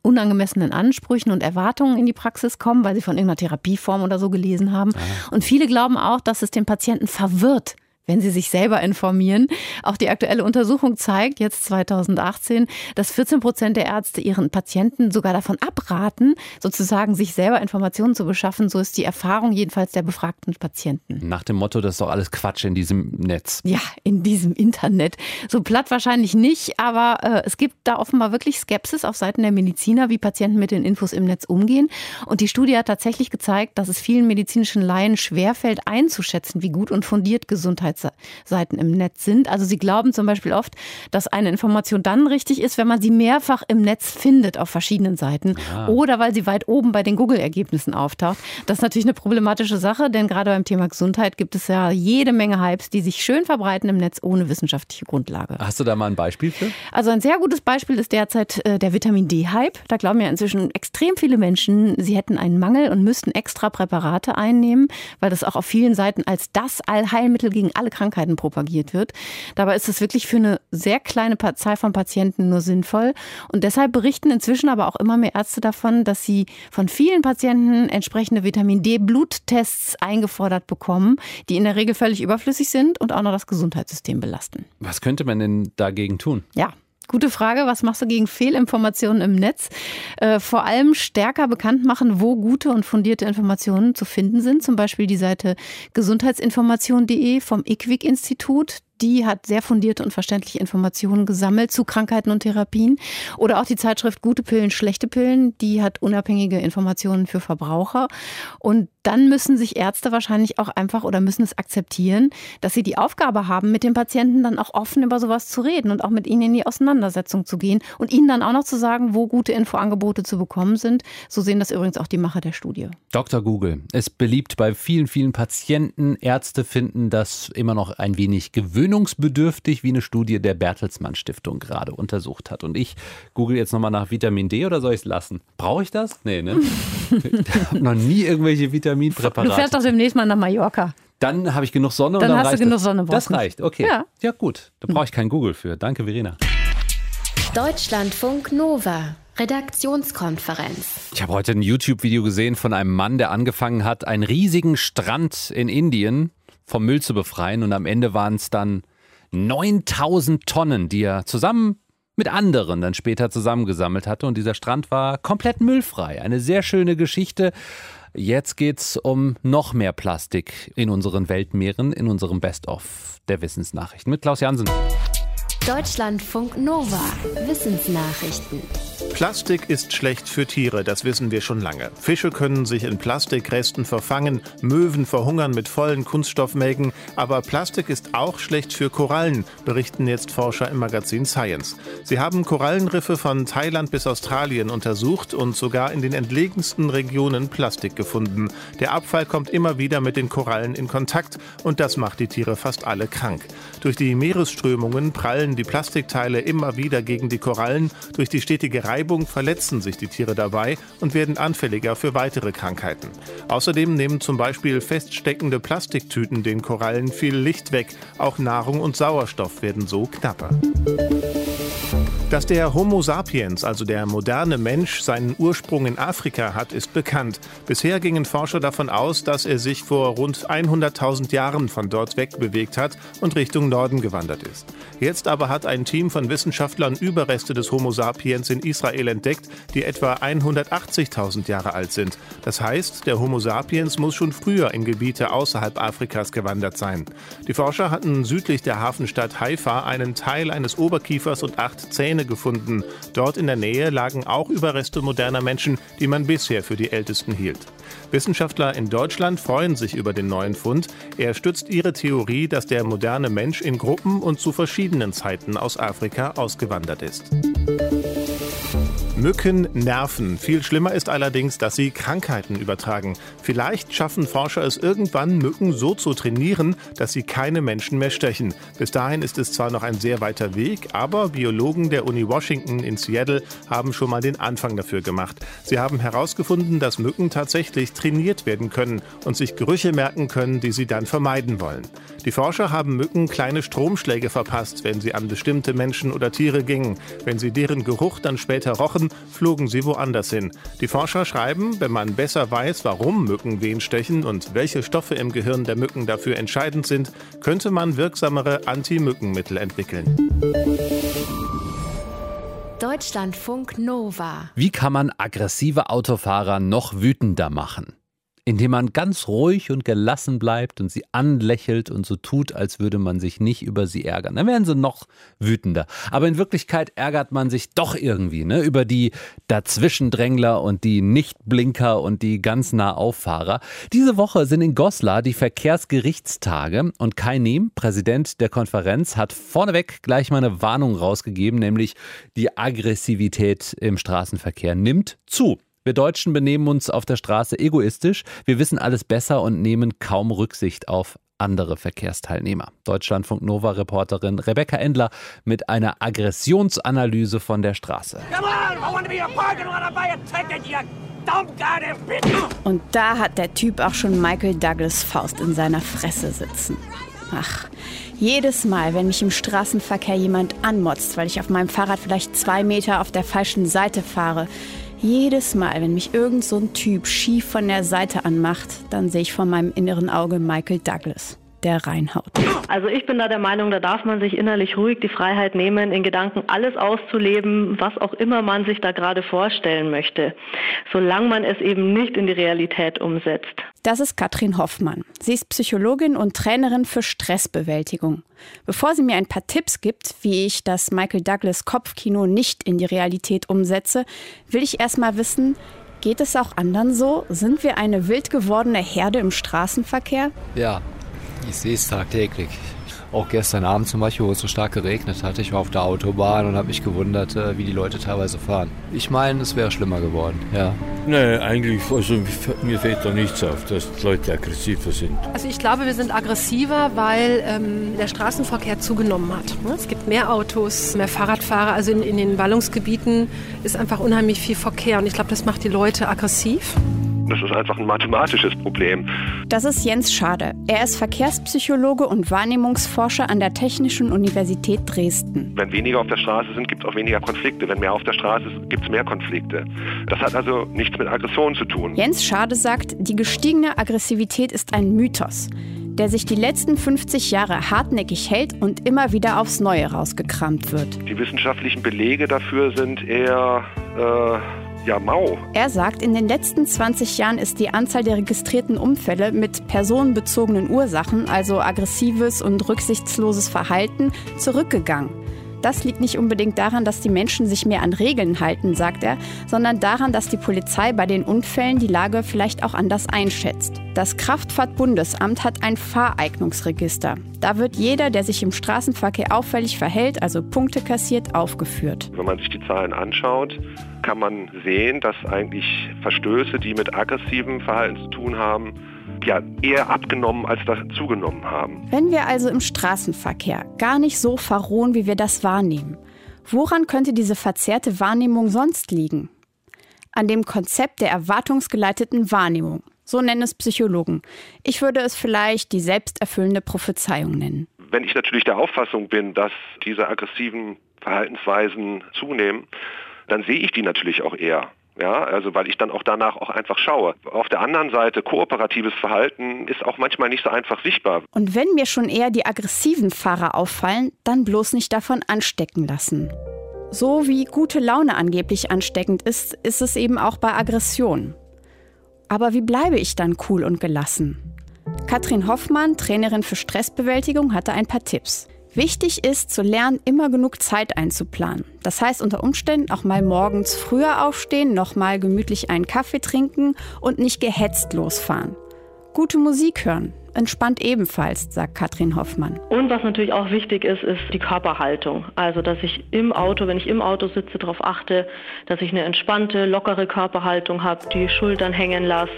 S3: unangemessenen Ansprüchen und Erwartungen in die Praxis kommen, weil sie von irgendeiner Therapieform oder so gelesen haben. Ah. Und viele glauben auch, dass es den Patienten verwirrt, wenn Sie sich selber informieren. Auch die aktuelle Untersuchung zeigt, jetzt 2018, dass 14 Prozent der Ärzte ihren Patienten sogar davon abraten, sozusagen sich selber Informationen zu beschaffen. So ist die Erfahrung jedenfalls der befragten Patienten.
S2: Nach dem Motto, das ist doch alles Quatsch in diesem Netz.
S3: Ja, in diesem Internet. So platt wahrscheinlich nicht, aber äh, es gibt da offenbar wirklich Skepsis auf Seiten der Mediziner, wie Patienten mit den Infos im Netz umgehen. Und die Studie hat tatsächlich gezeigt, dass es vielen medizinischen Laien schwerfällt einzuschätzen, wie gut und fundiert Gesundheit Gesundheitsseiten im Netz sind. Also sie glauben zum Beispiel oft, dass eine Information dann richtig ist, wenn man sie mehrfach im Netz findet auf verschiedenen Seiten ah. oder weil sie weit oben bei den Google-Ergebnissen auftaucht. Das ist natürlich eine problematische Sache, denn gerade beim Thema Gesundheit gibt es ja jede Menge Hypes, die sich schön verbreiten im Netz ohne wissenschaftliche Grundlage.
S2: Hast du da mal ein Beispiel für?
S3: Also ein sehr gutes Beispiel ist derzeit äh, der Vitamin D-Hype. Da glauben ja inzwischen extrem viele Menschen, sie hätten einen Mangel und müssten extra Präparate einnehmen, weil das auch auf vielen Seiten als das Allheilmittel gegen alle Krankheiten propagiert wird. Dabei ist es wirklich für eine sehr kleine Zahl von Patienten nur sinnvoll. Und deshalb berichten inzwischen aber auch immer mehr Ärzte davon, dass sie von vielen Patienten entsprechende Vitamin D-Bluttests eingefordert bekommen, die in der Regel völlig überflüssig sind und auch noch das Gesundheitssystem belasten.
S2: Was könnte man denn dagegen tun?
S3: Ja, Gute Frage. Was machst du gegen Fehlinformationen im Netz? Äh, vor allem stärker bekannt machen, wo gute und fundierte Informationen zu finden sind. Zum Beispiel die Seite gesundheitsinformation.de vom IQWIC-Institut die hat sehr fundierte und verständliche Informationen gesammelt zu Krankheiten und Therapien. Oder auch die Zeitschrift Gute Pillen, schlechte Pillen, die hat unabhängige Informationen für Verbraucher. Und dann müssen sich Ärzte wahrscheinlich auch einfach oder müssen es akzeptieren, dass sie die Aufgabe haben, mit den Patienten dann auch offen über sowas zu reden und auch mit ihnen in die Auseinandersetzung zu gehen und ihnen dann auch noch zu sagen, wo gute Infoangebote zu bekommen sind. So sehen das übrigens auch die Macher der Studie.
S2: Dr. Google ist beliebt bei vielen, vielen Patienten. Ärzte finden das immer noch ein wenig gewöhnungsbedürftig, wie eine Studie der Bertelsmann Stiftung gerade untersucht hat. Und ich google jetzt nochmal nach Vitamin D oder soll ich es lassen? Brauche ich das? Nee, ne? ich habe noch nie irgendwelche Vitaminpräparate.
S3: Du fährst doch demnächst mal nach Mallorca.
S2: Dann habe ich genug Sonne
S3: dann
S2: und
S3: dann hast du genug Sonne.
S2: Das reicht, okay. Ja, ja gut. Da brauche ich kein Google für. Danke, Verena.
S1: Deutschlandfunk Nova. Redaktionskonferenz.
S2: Ich habe heute ein YouTube-Video gesehen von einem Mann, der angefangen hat, einen riesigen Strand in Indien vom Müll zu befreien. Und am Ende waren es dann 9000 Tonnen, die er zusammen mit anderen dann später zusammengesammelt hatte. Und dieser Strand war komplett müllfrei. Eine sehr schöne Geschichte. Jetzt geht es um noch mehr Plastik in unseren Weltmeeren, in unserem Best-of der Wissensnachrichten mit Klaus Jansen.
S1: Deutschlandfunk Nova. Wissensnachrichten.
S8: Plastik ist schlecht für Tiere, das wissen wir schon lange. Fische können sich in Plastikresten verfangen, Möwen verhungern mit vollen Kunststoffmägen, aber Plastik ist auch schlecht für Korallen, berichten jetzt Forscher im Magazin Science. Sie haben Korallenriffe von Thailand bis Australien untersucht und sogar in den entlegensten Regionen Plastik gefunden. Der Abfall kommt immer wieder mit den Korallen in Kontakt und das macht die Tiere fast alle krank. Durch die Meeresströmungen prallen die Plastikteile immer wieder gegen die Korallen, durch die stetige Reibung verletzen sich die Tiere dabei und werden anfälliger für weitere Krankheiten. Außerdem nehmen zum Beispiel feststeckende Plastiktüten den Korallen viel Licht weg. Auch Nahrung und Sauerstoff werden so knapper. Dass der Homo sapiens, also der moderne Mensch, seinen Ursprung in Afrika hat, ist bekannt. Bisher gingen Forscher davon aus, dass er sich vor rund 100.000 Jahren von dort weg bewegt hat und Richtung Norden gewandert ist. Jetzt aber hat ein Team von Wissenschaftlern Überreste des Homo sapiens in Israel entdeckt, die etwa 180.000 Jahre alt sind. Das heißt, der Homo sapiens muss schon früher in Gebiete außerhalb Afrikas gewandert sein. Die Forscher hatten südlich der Hafenstadt Haifa einen Teil eines Oberkiefers und acht Zähne Steine gefunden. Dort in der Nähe lagen auch Überreste moderner Menschen, die man bisher für die ältesten hielt. Wissenschaftler in Deutschland freuen sich über den neuen Fund. Er stützt ihre Theorie, dass der moderne Mensch in Gruppen und zu verschiedenen Zeiten aus Afrika ausgewandert ist. Mücken nerven. Viel schlimmer ist allerdings, dass sie Krankheiten übertragen. Vielleicht schaffen Forscher es irgendwann, Mücken so zu trainieren, dass sie keine Menschen mehr stechen. Bis dahin ist es zwar noch ein sehr weiter Weg, aber Biologen der Uni Washington in Seattle haben schon mal den Anfang dafür gemacht. Sie haben herausgefunden, dass Mücken tatsächlich trainiert werden können und sich Gerüche merken können, die sie dann vermeiden wollen. Die Forscher haben Mücken kleine Stromschläge verpasst, wenn sie an bestimmte Menschen oder Tiere gingen. Wenn sie deren Geruch dann später rochen, flogen sie woanders hin. Die Forscher schreiben, wenn man besser weiß, warum Mücken wen stechen und welche Stoffe im Gehirn der Mücken dafür entscheidend sind, könnte man wirksamere Anti-Mückenmittel entwickeln.
S1: Deutschlandfunk Nova.
S2: Wie kann man aggressive Autofahrer noch wütender machen? Indem man ganz ruhig und gelassen bleibt und sie anlächelt und so tut, als würde man sich nicht über sie ärgern. Dann werden sie noch wütender. Aber in Wirklichkeit ärgert man sich doch irgendwie ne? über die Dazwischendrängler und die Nichtblinker und die ganz nah Auffahrer. Diese Woche sind in Goslar die Verkehrsgerichtstage und Kai Nehm, Präsident der Konferenz, hat vorneweg gleich mal eine Warnung rausgegeben, nämlich die Aggressivität im Straßenverkehr nimmt zu. Wir Deutschen benehmen uns auf der Straße egoistisch. Wir wissen alles besser und nehmen kaum Rücksicht auf andere Verkehrsteilnehmer. Deutschlandfunk Nova Reporterin Rebecca Endler mit einer Aggressionsanalyse von der Straße.
S9: Und da hat der Typ auch schon Michael Douglas Faust in seiner Fresse sitzen. Ach, jedes Mal, wenn mich im Straßenverkehr jemand anmotzt, weil ich auf meinem Fahrrad vielleicht zwei Meter auf der falschen Seite fahre, jedes Mal, wenn mich irgend so ein Typ schief von der Seite anmacht, dann sehe ich vor meinem inneren Auge Michael Douglas der reinhaut.
S10: Also ich bin da der Meinung, da darf man sich innerlich ruhig die Freiheit nehmen, in Gedanken alles auszuleben, was auch immer man sich da gerade vorstellen möchte, solange man es eben nicht in die Realität umsetzt.
S9: Das ist Katrin Hoffmann. Sie ist Psychologin und Trainerin für Stressbewältigung. Bevor sie mir ein paar Tipps gibt, wie ich das Michael Douglas Kopfkino nicht in die Realität umsetze, will ich erstmal wissen, geht es auch anderen so? Sind wir eine wild gewordene Herde im Straßenverkehr?
S11: Ja, ich sehe es tagtäglich. Auch gestern Abend zum Beispiel, wo es so stark geregnet hat. Ich war auf der Autobahn und habe mich gewundert, äh, wie die Leute teilweise fahren. Ich meine, es wäre schlimmer geworden, ja.
S12: Nee, eigentlich, also mir fällt da nichts auf, dass Leute aggressiver sind.
S13: Also ich glaube, wir sind aggressiver, weil ähm, der Straßenverkehr zugenommen hat. Ne? Es gibt mehr Autos, mehr Fahrradfahrer. Also in, in den Ballungsgebieten ist einfach unheimlich viel Verkehr. Und ich glaube, das macht die Leute aggressiv.
S14: Das ist einfach ein mathematisches Problem.
S9: Das ist Jens Schade. Er ist Verkehrspsychologe und Wahrnehmungsforscher an der Technischen Universität Dresden.
S14: Wenn weniger auf der Straße sind, gibt es auch weniger Konflikte. Wenn mehr auf der Straße ist, gibt es mehr Konflikte. Das hat also nichts mit Aggression zu tun.
S9: Jens Schade sagt, die gestiegene Aggressivität ist ein Mythos der sich die letzten 50 Jahre hartnäckig hält und immer wieder aufs Neue rausgekramt wird.
S14: Die wissenschaftlichen Belege dafür sind eher äh, ja mau.
S9: Er sagt, in den letzten 20 Jahren ist die Anzahl der registrierten Unfälle mit personenbezogenen Ursachen, also aggressives und rücksichtsloses Verhalten, zurückgegangen. Das liegt nicht unbedingt daran, dass die Menschen sich mehr an Regeln halten, sagt er, sondern daran, dass die Polizei bei den Unfällen die Lage vielleicht auch anders einschätzt. Das Kraftfahrtbundesamt hat ein Fahreignungsregister. Da wird jeder, der sich im Straßenverkehr auffällig verhält, also Punkte kassiert, aufgeführt.
S14: Wenn man sich die Zahlen anschaut, kann man sehen, dass eigentlich Verstöße, die mit aggressivem Verhalten zu tun haben, ja eher abgenommen als zugenommen haben.
S9: Wenn wir also im Straßenverkehr gar nicht so verrohen, wie wir das wahrnehmen, woran könnte diese verzerrte Wahrnehmung sonst liegen? An dem Konzept der erwartungsgeleiteten Wahrnehmung. So nennen es Psychologen. Ich würde es vielleicht die selbsterfüllende Prophezeiung nennen.
S14: Wenn ich natürlich der Auffassung bin, dass diese aggressiven Verhaltensweisen zunehmen, dann sehe ich die natürlich auch eher. Ja, also weil ich dann auch danach auch einfach schaue. Auf der anderen Seite, kooperatives Verhalten ist auch manchmal nicht so einfach sichtbar.
S9: Und wenn mir schon eher die aggressiven Fahrer auffallen, dann bloß nicht davon anstecken lassen. So wie gute Laune angeblich ansteckend ist, ist es eben auch bei Aggression. Aber wie bleibe ich dann cool und gelassen? Katrin Hoffmann, Trainerin für Stressbewältigung, hatte ein paar Tipps. Wichtig ist, zu lernen, immer genug Zeit einzuplanen. Das heißt unter Umständen auch mal morgens früher aufstehen, nochmal gemütlich einen Kaffee trinken und nicht gehetzt losfahren. Gute Musik hören, entspannt ebenfalls, sagt Katrin Hoffmann.
S10: Und was natürlich auch wichtig ist, ist die Körperhaltung. Also, dass ich im Auto, wenn ich im Auto sitze, darauf achte, dass ich eine entspannte, lockere Körperhaltung habe, die Schultern hängen lasse,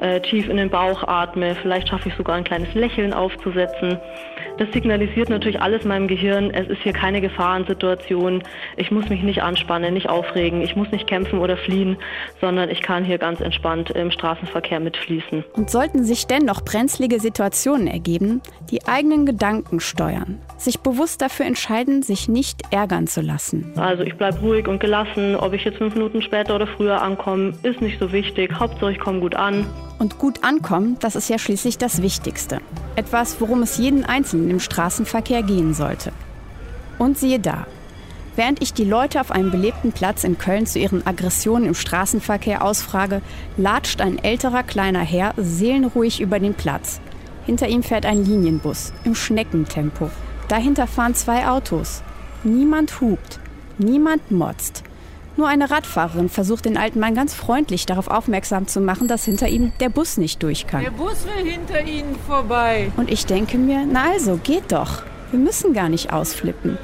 S10: äh, tief in den Bauch atme. Vielleicht schaffe ich sogar ein kleines Lächeln aufzusetzen. Das signalisiert natürlich alles meinem Gehirn, es ist hier keine Gefahrensituation. Ich muss mich nicht anspannen, nicht aufregen, ich muss nicht kämpfen oder fliehen, sondern ich kann hier ganz entspannt im Straßenverkehr mitfließen.
S9: Und sollten sich dennoch brenzlige Situationen ergeben, die eigenen Gedanken steuern, sich bewusst dafür entscheiden, sich nicht ärgern zu lassen.
S10: Also ich bleibe ruhig und gelassen, ob ich jetzt fünf Minuten später oder früher ankomme, ist nicht so wichtig. Hauptsache ich komme gut an.
S9: Und gut ankommen, das ist ja schließlich das Wichtigste. Etwas, worum es jeden Einzelnen im Straßenverkehr gehen sollte. Und siehe da, Während ich die Leute auf einem belebten Platz in Köln zu ihren Aggressionen im Straßenverkehr ausfrage, latscht ein älterer kleiner Herr seelenruhig über den Platz. Hinter ihm fährt ein Linienbus im Schneckentempo. Dahinter fahren zwei Autos. Niemand hupt, niemand motzt. Nur eine Radfahrerin versucht den alten Mann ganz freundlich darauf aufmerksam zu machen, dass hinter ihm der Bus nicht durch kann.
S15: Der Bus will hinter Ihnen vorbei.
S9: Und ich denke mir, na also, geht doch. Wir müssen gar nicht ausflippen.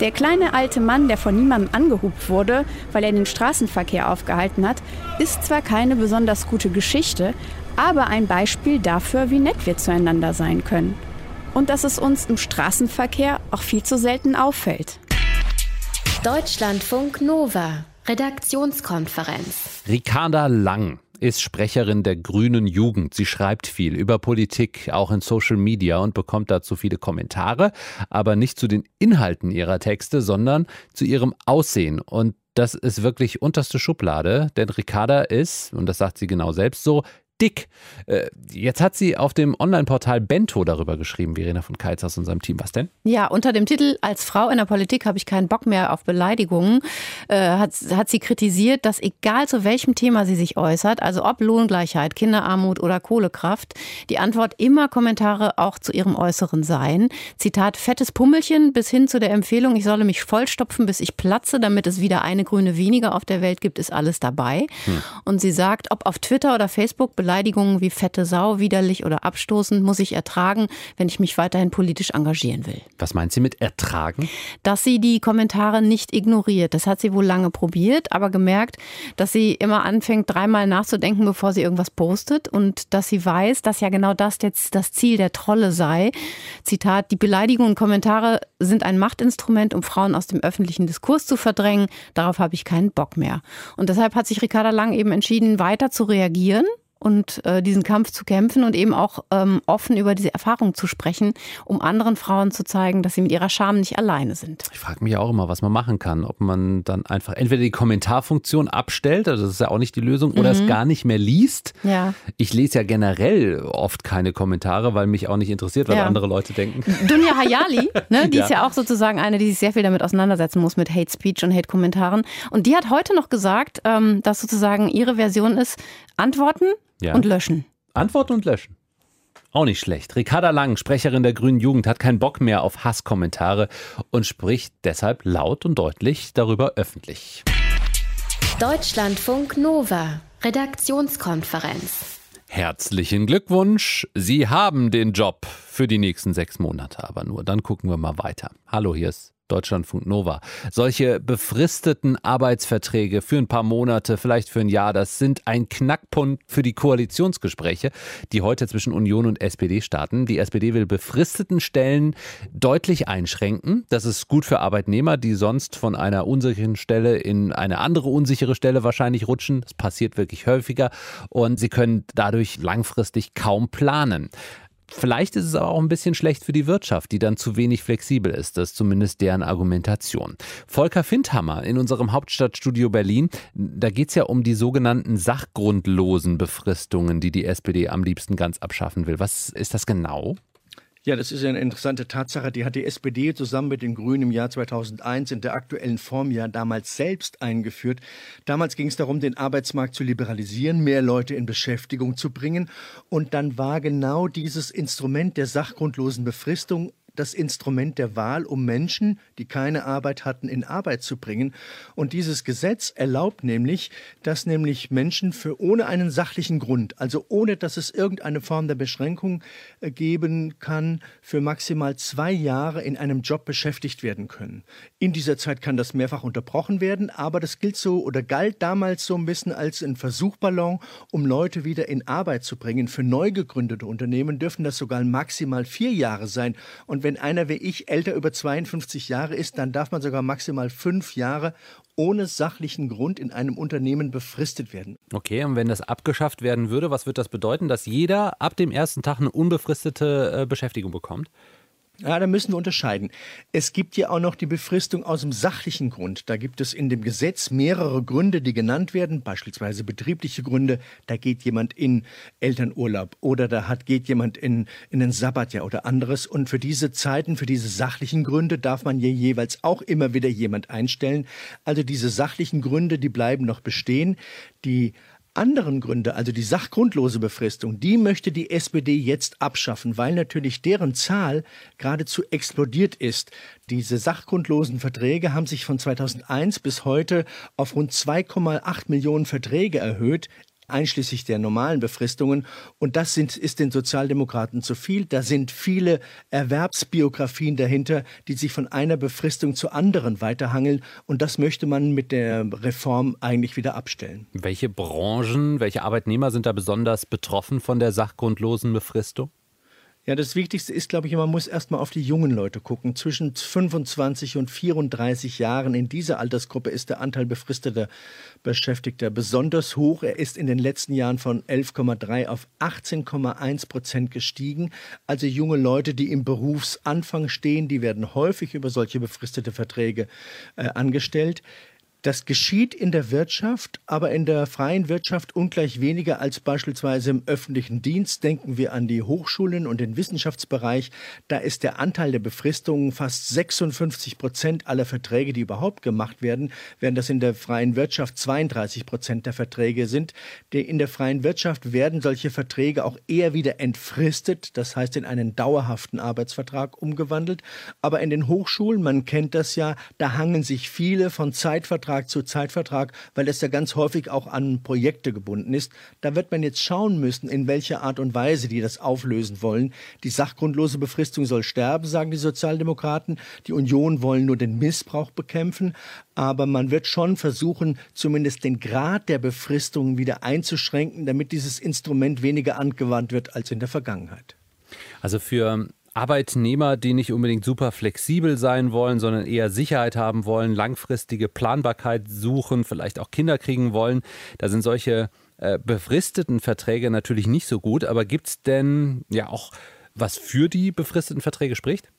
S9: Der kleine alte Mann, der von niemandem angehupt wurde, weil er den Straßenverkehr aufgehalten hat, ist zwar keine besonders gute Geschichte, aber ein Beispiel dafür, wie nett wir zueinander sein können. Und dass es uns im Straßenverkehr auch viel zu selten auffällt.
S1: Deutschlandfunk Nova, Redaktionskonferenz.
S2: Ricarda Lang ist Sprecherin der Grünen Jugend. Sie schreibt viel über Politik, auch in Social Media und bekommt dazu viele Kommentare, aber nicht zu den Inhalten ihrer Texte, sondern zu ihrem Aussehen. Und das ist wirklich unterste Schublade, denn Ricarda ist, und das sagt sie genau selbst so, dick. Äh, jetzt hat sie auf dem Online-Portal Bento darüber geschrieben, Verena von Keitz aus unserem Team. Was denn?
S3: Ja, unter dem Titel Als Frau in der Politik habe ich keinen Bock mehr auf Beleidigungen, äh, hat, hat sie kritisiert, dass egal zu welchem Thema sie sich äußert, also ob Lohngleichheit, Kinderarmut oder Kohlekraft, die Antwort immer Kommentare auch zu ihrem Äußeren seien. Zitat, fettes Pummelchen bis hin zu der Empfehlung, ich solle mich vollstopfen, bis ich platze, damit es wieder eine Grüne weniger auf der Welt gibt, ist alles dabei. Hm. Und sie sagt, ob auf Twitter oder Facebook Beleidigungen Beleidigungen wie fette Sau, widerlich oder abstoßend muss ich ertragen, wenn ich mich weiterhin politisch engagieren will.
S2: Was meint sie mit ertragen?
S3: Dass sie die Kommentare nicht ignoriert. Das hat sie wohl lange probiert, aber gemerkt, dass sie immer anfängt, dreimal nachzudenken, bevor sie irgendwas postet und dass sie weiß, dass ja genau das jetzt das Ziel der Trolle sei. Zitat, die Beleidigungen und Kommentare sind ein Machtinstrument, um Frauen aus dem öffentlichen Diskurs zu verdrängen. Darauf habe ich keinen Bock mehr. Und deshalb hat sich Ricarda Lang eben entschieden, weiter zu reagieren und äh, diesen Kampf zu kämpfen und eben auch ähm, offen über diese Erfahrung zu sprechen, um anderen Frauen zu zeigen, dass sie mit ihrer Scham nicht alleine sind.
S2: Ich frage mich auch immer, was man machen kann. Ob man dann einfach entweder die Kommentarfunktion abstellt, also das ist ja auch nicht die Lösung, oder mhm. es gar nicht mehr liest.
S3: Ja.
S2: Ich lese ja generell oft keine Kommentare, weil mich auch nicht interessiert, was ja. andere Leute denken.
S3: Dunja Hayali, ne, die ja. ist ja auch sozusagen eine, die sich sehr viel damit auseinandersetzen muss mit Hate Speech und Hate Kommentaren. Und die hat heute noch gesagt, ähm, dass sozusagen ihre Version ist, Antworten ja. und löschen.
S2: Antworten und löschen. Auch nicht schlecht. Ricarda Lang, Sprecherin der Grünen Jugend, hat keinen Bock mehr auf Hasskommentare und spricht deshalb laut und deutlich darüber öffentlich.
S1: Deutschlandfunk Nova, Redaktionskonferenz.
S2: Herzlichen Glückwunsch. Sie haben den Job für die nächsten sechs Monate, aber nur. Dann gucken wir mal weiter. Hallo, hier ist Deutschlandfunk Nova. Solche befristeten Arbeitsverträge für ein paar Monate, vielleicht für ein Jahr, das sind ein Knackpunkt für die Koalitionsgespräche, die heute zwischen Union und SPD starten. Die SPD will befristeten Stellen deutlich einschränken. Das ist gut für Arbeitnehmer, die sonst von einer unsicheren Stelle in eine andere unsichere Stelle wahrscheinlich rutschen. Das passiert wirklich häufiger und sie können dadurch langfristig kaum planen. Vielleicht ist es aber auch ein bisschen schlecht für die Wirtschaft, die dann zu wenig flexibel ist. Das ist zumindest deren Argumentation. Volker Findhammer in unserem Hauptstadtstudio Berlin, da geht es ja um die sogenannten sachgrundlosen Befristungen, die die SPD am liebsten ganz abschaffen will. Was ist das genau?
S16: Ja, das ist eine interessante Tatsache. Die hat die SPD zusammen mit den Grünen im Jahr 2001 in der aktuellen Form ja damals selbst eingeführt. Damals ging es darum, den Arbeitsmarkt zu liberalisieren, mehr Leute in Beschäftigung zu bringen. Und dann war genau dieses Instrument der sachgrundlosen Befristung das Instrument der Wahl, um Menschen, die keine Arbeit hatten, in Arbeit zu bringen. Und dieses Gesetz erlaubt nämlich, dass nämlich Menschen für ohne einen sachlichen Grund, also ohne dass es irgendeine Form der Beschränkung äh, geben kann, für maximal zwei Jahre in einem Job beschäftigt werden können. In dieser Zeit kann das mehrfach unterbrochen werden, aber das gilt so oder galt damals so ein bisschen als ein Versuchballon, um Leute wieder in Arbeit zu bringen. Für neu gegründete Unternehmen dürfen das sogar maximal vier Jahre sein. Und wenn einer wie ich älter über 52 Jahre ist, dann darf man sogar maximal fünf Jahre ohne sachlichen Grund in einem Unternehmen befristet werden.
S2: Okay, und wenn das abgeschafft werden würde, was würde das bedeuten, dass jeder ab dem ersten Tag eine unbefristete äh, Beschäftigung bekommt?
S16: Ja, da müssen wir unterscheiden. Es gibt ja auch noch die Befristung aus dem sachlichen Grund. Da gibt es in dem Gesetz mehrere Gründe, die genannt werden, beispielsweise betriebliche Gründe. Da geht jemand in Elternurlaub oder da hat, geht jemand in, in den Sabbatjahr oder anderes. Und für diese Zeiten, für diese sachlichen Gründe darf man ja jeweils auch immer wieder jemand einstellen. Also diese sachlichen Gründe, die bleiben noch bestehen. Die anderen Gründe, also die sachgrundlose Befristung, die möchte die SPD jetzt abschaffen, weil natürlich deren Zahl geradezu explodiert ist. Diese sachgrundlosen Verträge haben sich von 2001 bis heute auf rund 2,8 Millionen Verträge erhöht einschließlich der normalen Befristungen. Und das sind, ist den Sozialdemokraten zu viel. Da sind viele Erwerbsbiografien dahinter, die sich von einer Befristung zur anderen weiterhangeln. Und das möchte man mit der Reform eigentlich wieder abstellen.
S2: Welche Branchen, welche Arbeitnehmer sind da besonders betroffen von der sachgrundlosen Befristung?
S16: Ja, das Wichtigste ist, glaube ich, man muss erstmal auf die jungen Leute gucken. Zwischen 25 und 34 Jahren in dieser Altersgruppe ist der Anteil befristeter Beschäftigter besonders hoch. Er ist in den letzten Jahren von 11,3 auf 18,1 Prozent gestiegen. Also junge Leute, die im Berufsanfang stehen, die werden häufig über solche befristete Verträge äh, angestellt. Das geschieht in der Wirtschaft, aber in der freien Wirtschaft ungleich weniger als beispielsweise im öffentlichen Dienst. Denken wir an die Hochschulen und den Wissenschaftsbereich. Da ist der Anteil der Befristungen fast 56 Prozent aller Verträge, die überhaupt gemacht werden, während das in der freien Wirtschaft 32 Prozent der Verträge sind. In der freien Wirtschaft werden solche Verträge auch eher wieder entfristet, das heißt in einen dauerhaften Arbeitsvertrag umgewandelt. Aber in den Hochschulen, man kennt das ja, da hangen sich viele von Zeitverträgen Zeitvertrag zu Zeitvertrag, weil es ja ganz häufig auch an Projekte gebunden ist. Da wird man jetzt schauen müssen, in welcher Art und Weise die das auflösen wollen. Die sachgrundlose Befristung soll sterben, sagen die Sozialdemokraten. Die Union wollen nur den Missbrauch bekämpfen. Aber man wird schon versuchen, zumindest den Grad der Befristung wieder einzuschränken, damit dieses Instrument weniger angewandt wird als in der Vergangenheit.
S2: Also für Arbeitnehmer, die nicht unbedingt super flexibel sein wollen, sondern eher Sicherheit haben wollen, langfristige Planbarkeit suchen, vielleicht auch Kinder kriegen wollen. Da sind solche äh, befristeten Verträge natürlich nicht so gut. Aber gibt es denn ja auch was für die befristeten Verträge spricht?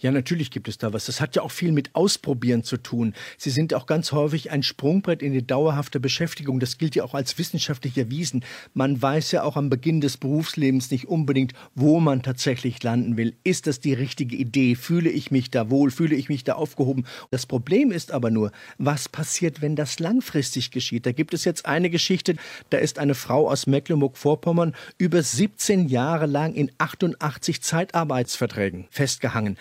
S16: Ja, natürlich gibt es da was. Das hat ja auch viel mit Ausprobieren zu tun. Sie sind auch ganz häufig ein Sprungbrett in die dauerhafte Beschäftigung. Das gilt ja auch als wissenschaftlich erwiesen. Man weiß ja auch am Beginn des Berufslebens nicht unbedingt, wo man tatsächlich landen will. Ist das die richtige Idee? Fühle ich mich da wohl? Fühle ich mich da aufgehoben? Das Problem ist aber nur, was passiert, wenn das langfristig geschieht? Da gibt es jetzt eine Geschichte, da ist eine Frau aus Mecklenburg-Vorpommern über 17 Jahre lang in 88 Zeitarbeitsverträgen festgehangen.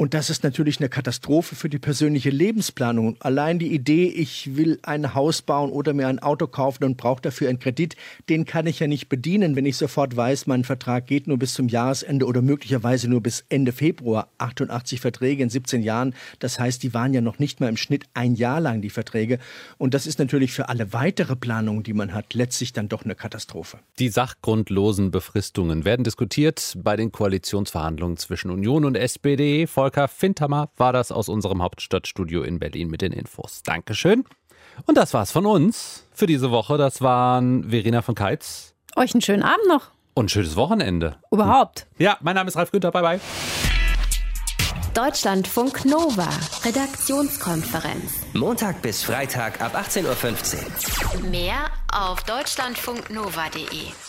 S16: Und das ist natürlich eine Katastrophe für die persönliche Lebensplanung. Allein die Idee, ich will ein Haus bauen oder mir ein Auto kaufen und brauche dafür einen Kredit, den kann ich ja nicht bedienen, wenn ich sofort weiß, mein Vertrag geht nur bis zum Jahresende oder möglicherweise nur bis Ende Februar. 88 Verträge in 17 Jahren. Das heißt, die waren ja noch nicht mal im Schnitt ein Jahr lang, die Verträge. Und das ist natürlich für alle weitere Planungen, die man hat, letztlich dann doch eine Katastrophe.
S2: Die sachgrundlosen Befristungen werden diskutiert bei den Koalitionsverhandlungen zwischen Union und SPD. Volker Findhammer war das aus unserem Hauptstadtstudio in Berlin mit den Infos. Dankeschön. Und das war's von uns für diese Woche. Das waren Verena von Keitz.
S3: Euch einen schönen Abend noch.
S2: Und ein schönes Wochenende.
S3: Überhaupt.
S2: Ja, mein Name ist Ralf Günther. Bye, bye.
S1: Deutschlandfunk Nova, Redaktionskonferenz.
S17: Montag bis Freitag ab 18.15
S1: Uhr. Mehr auf deutschlandfunknova.de.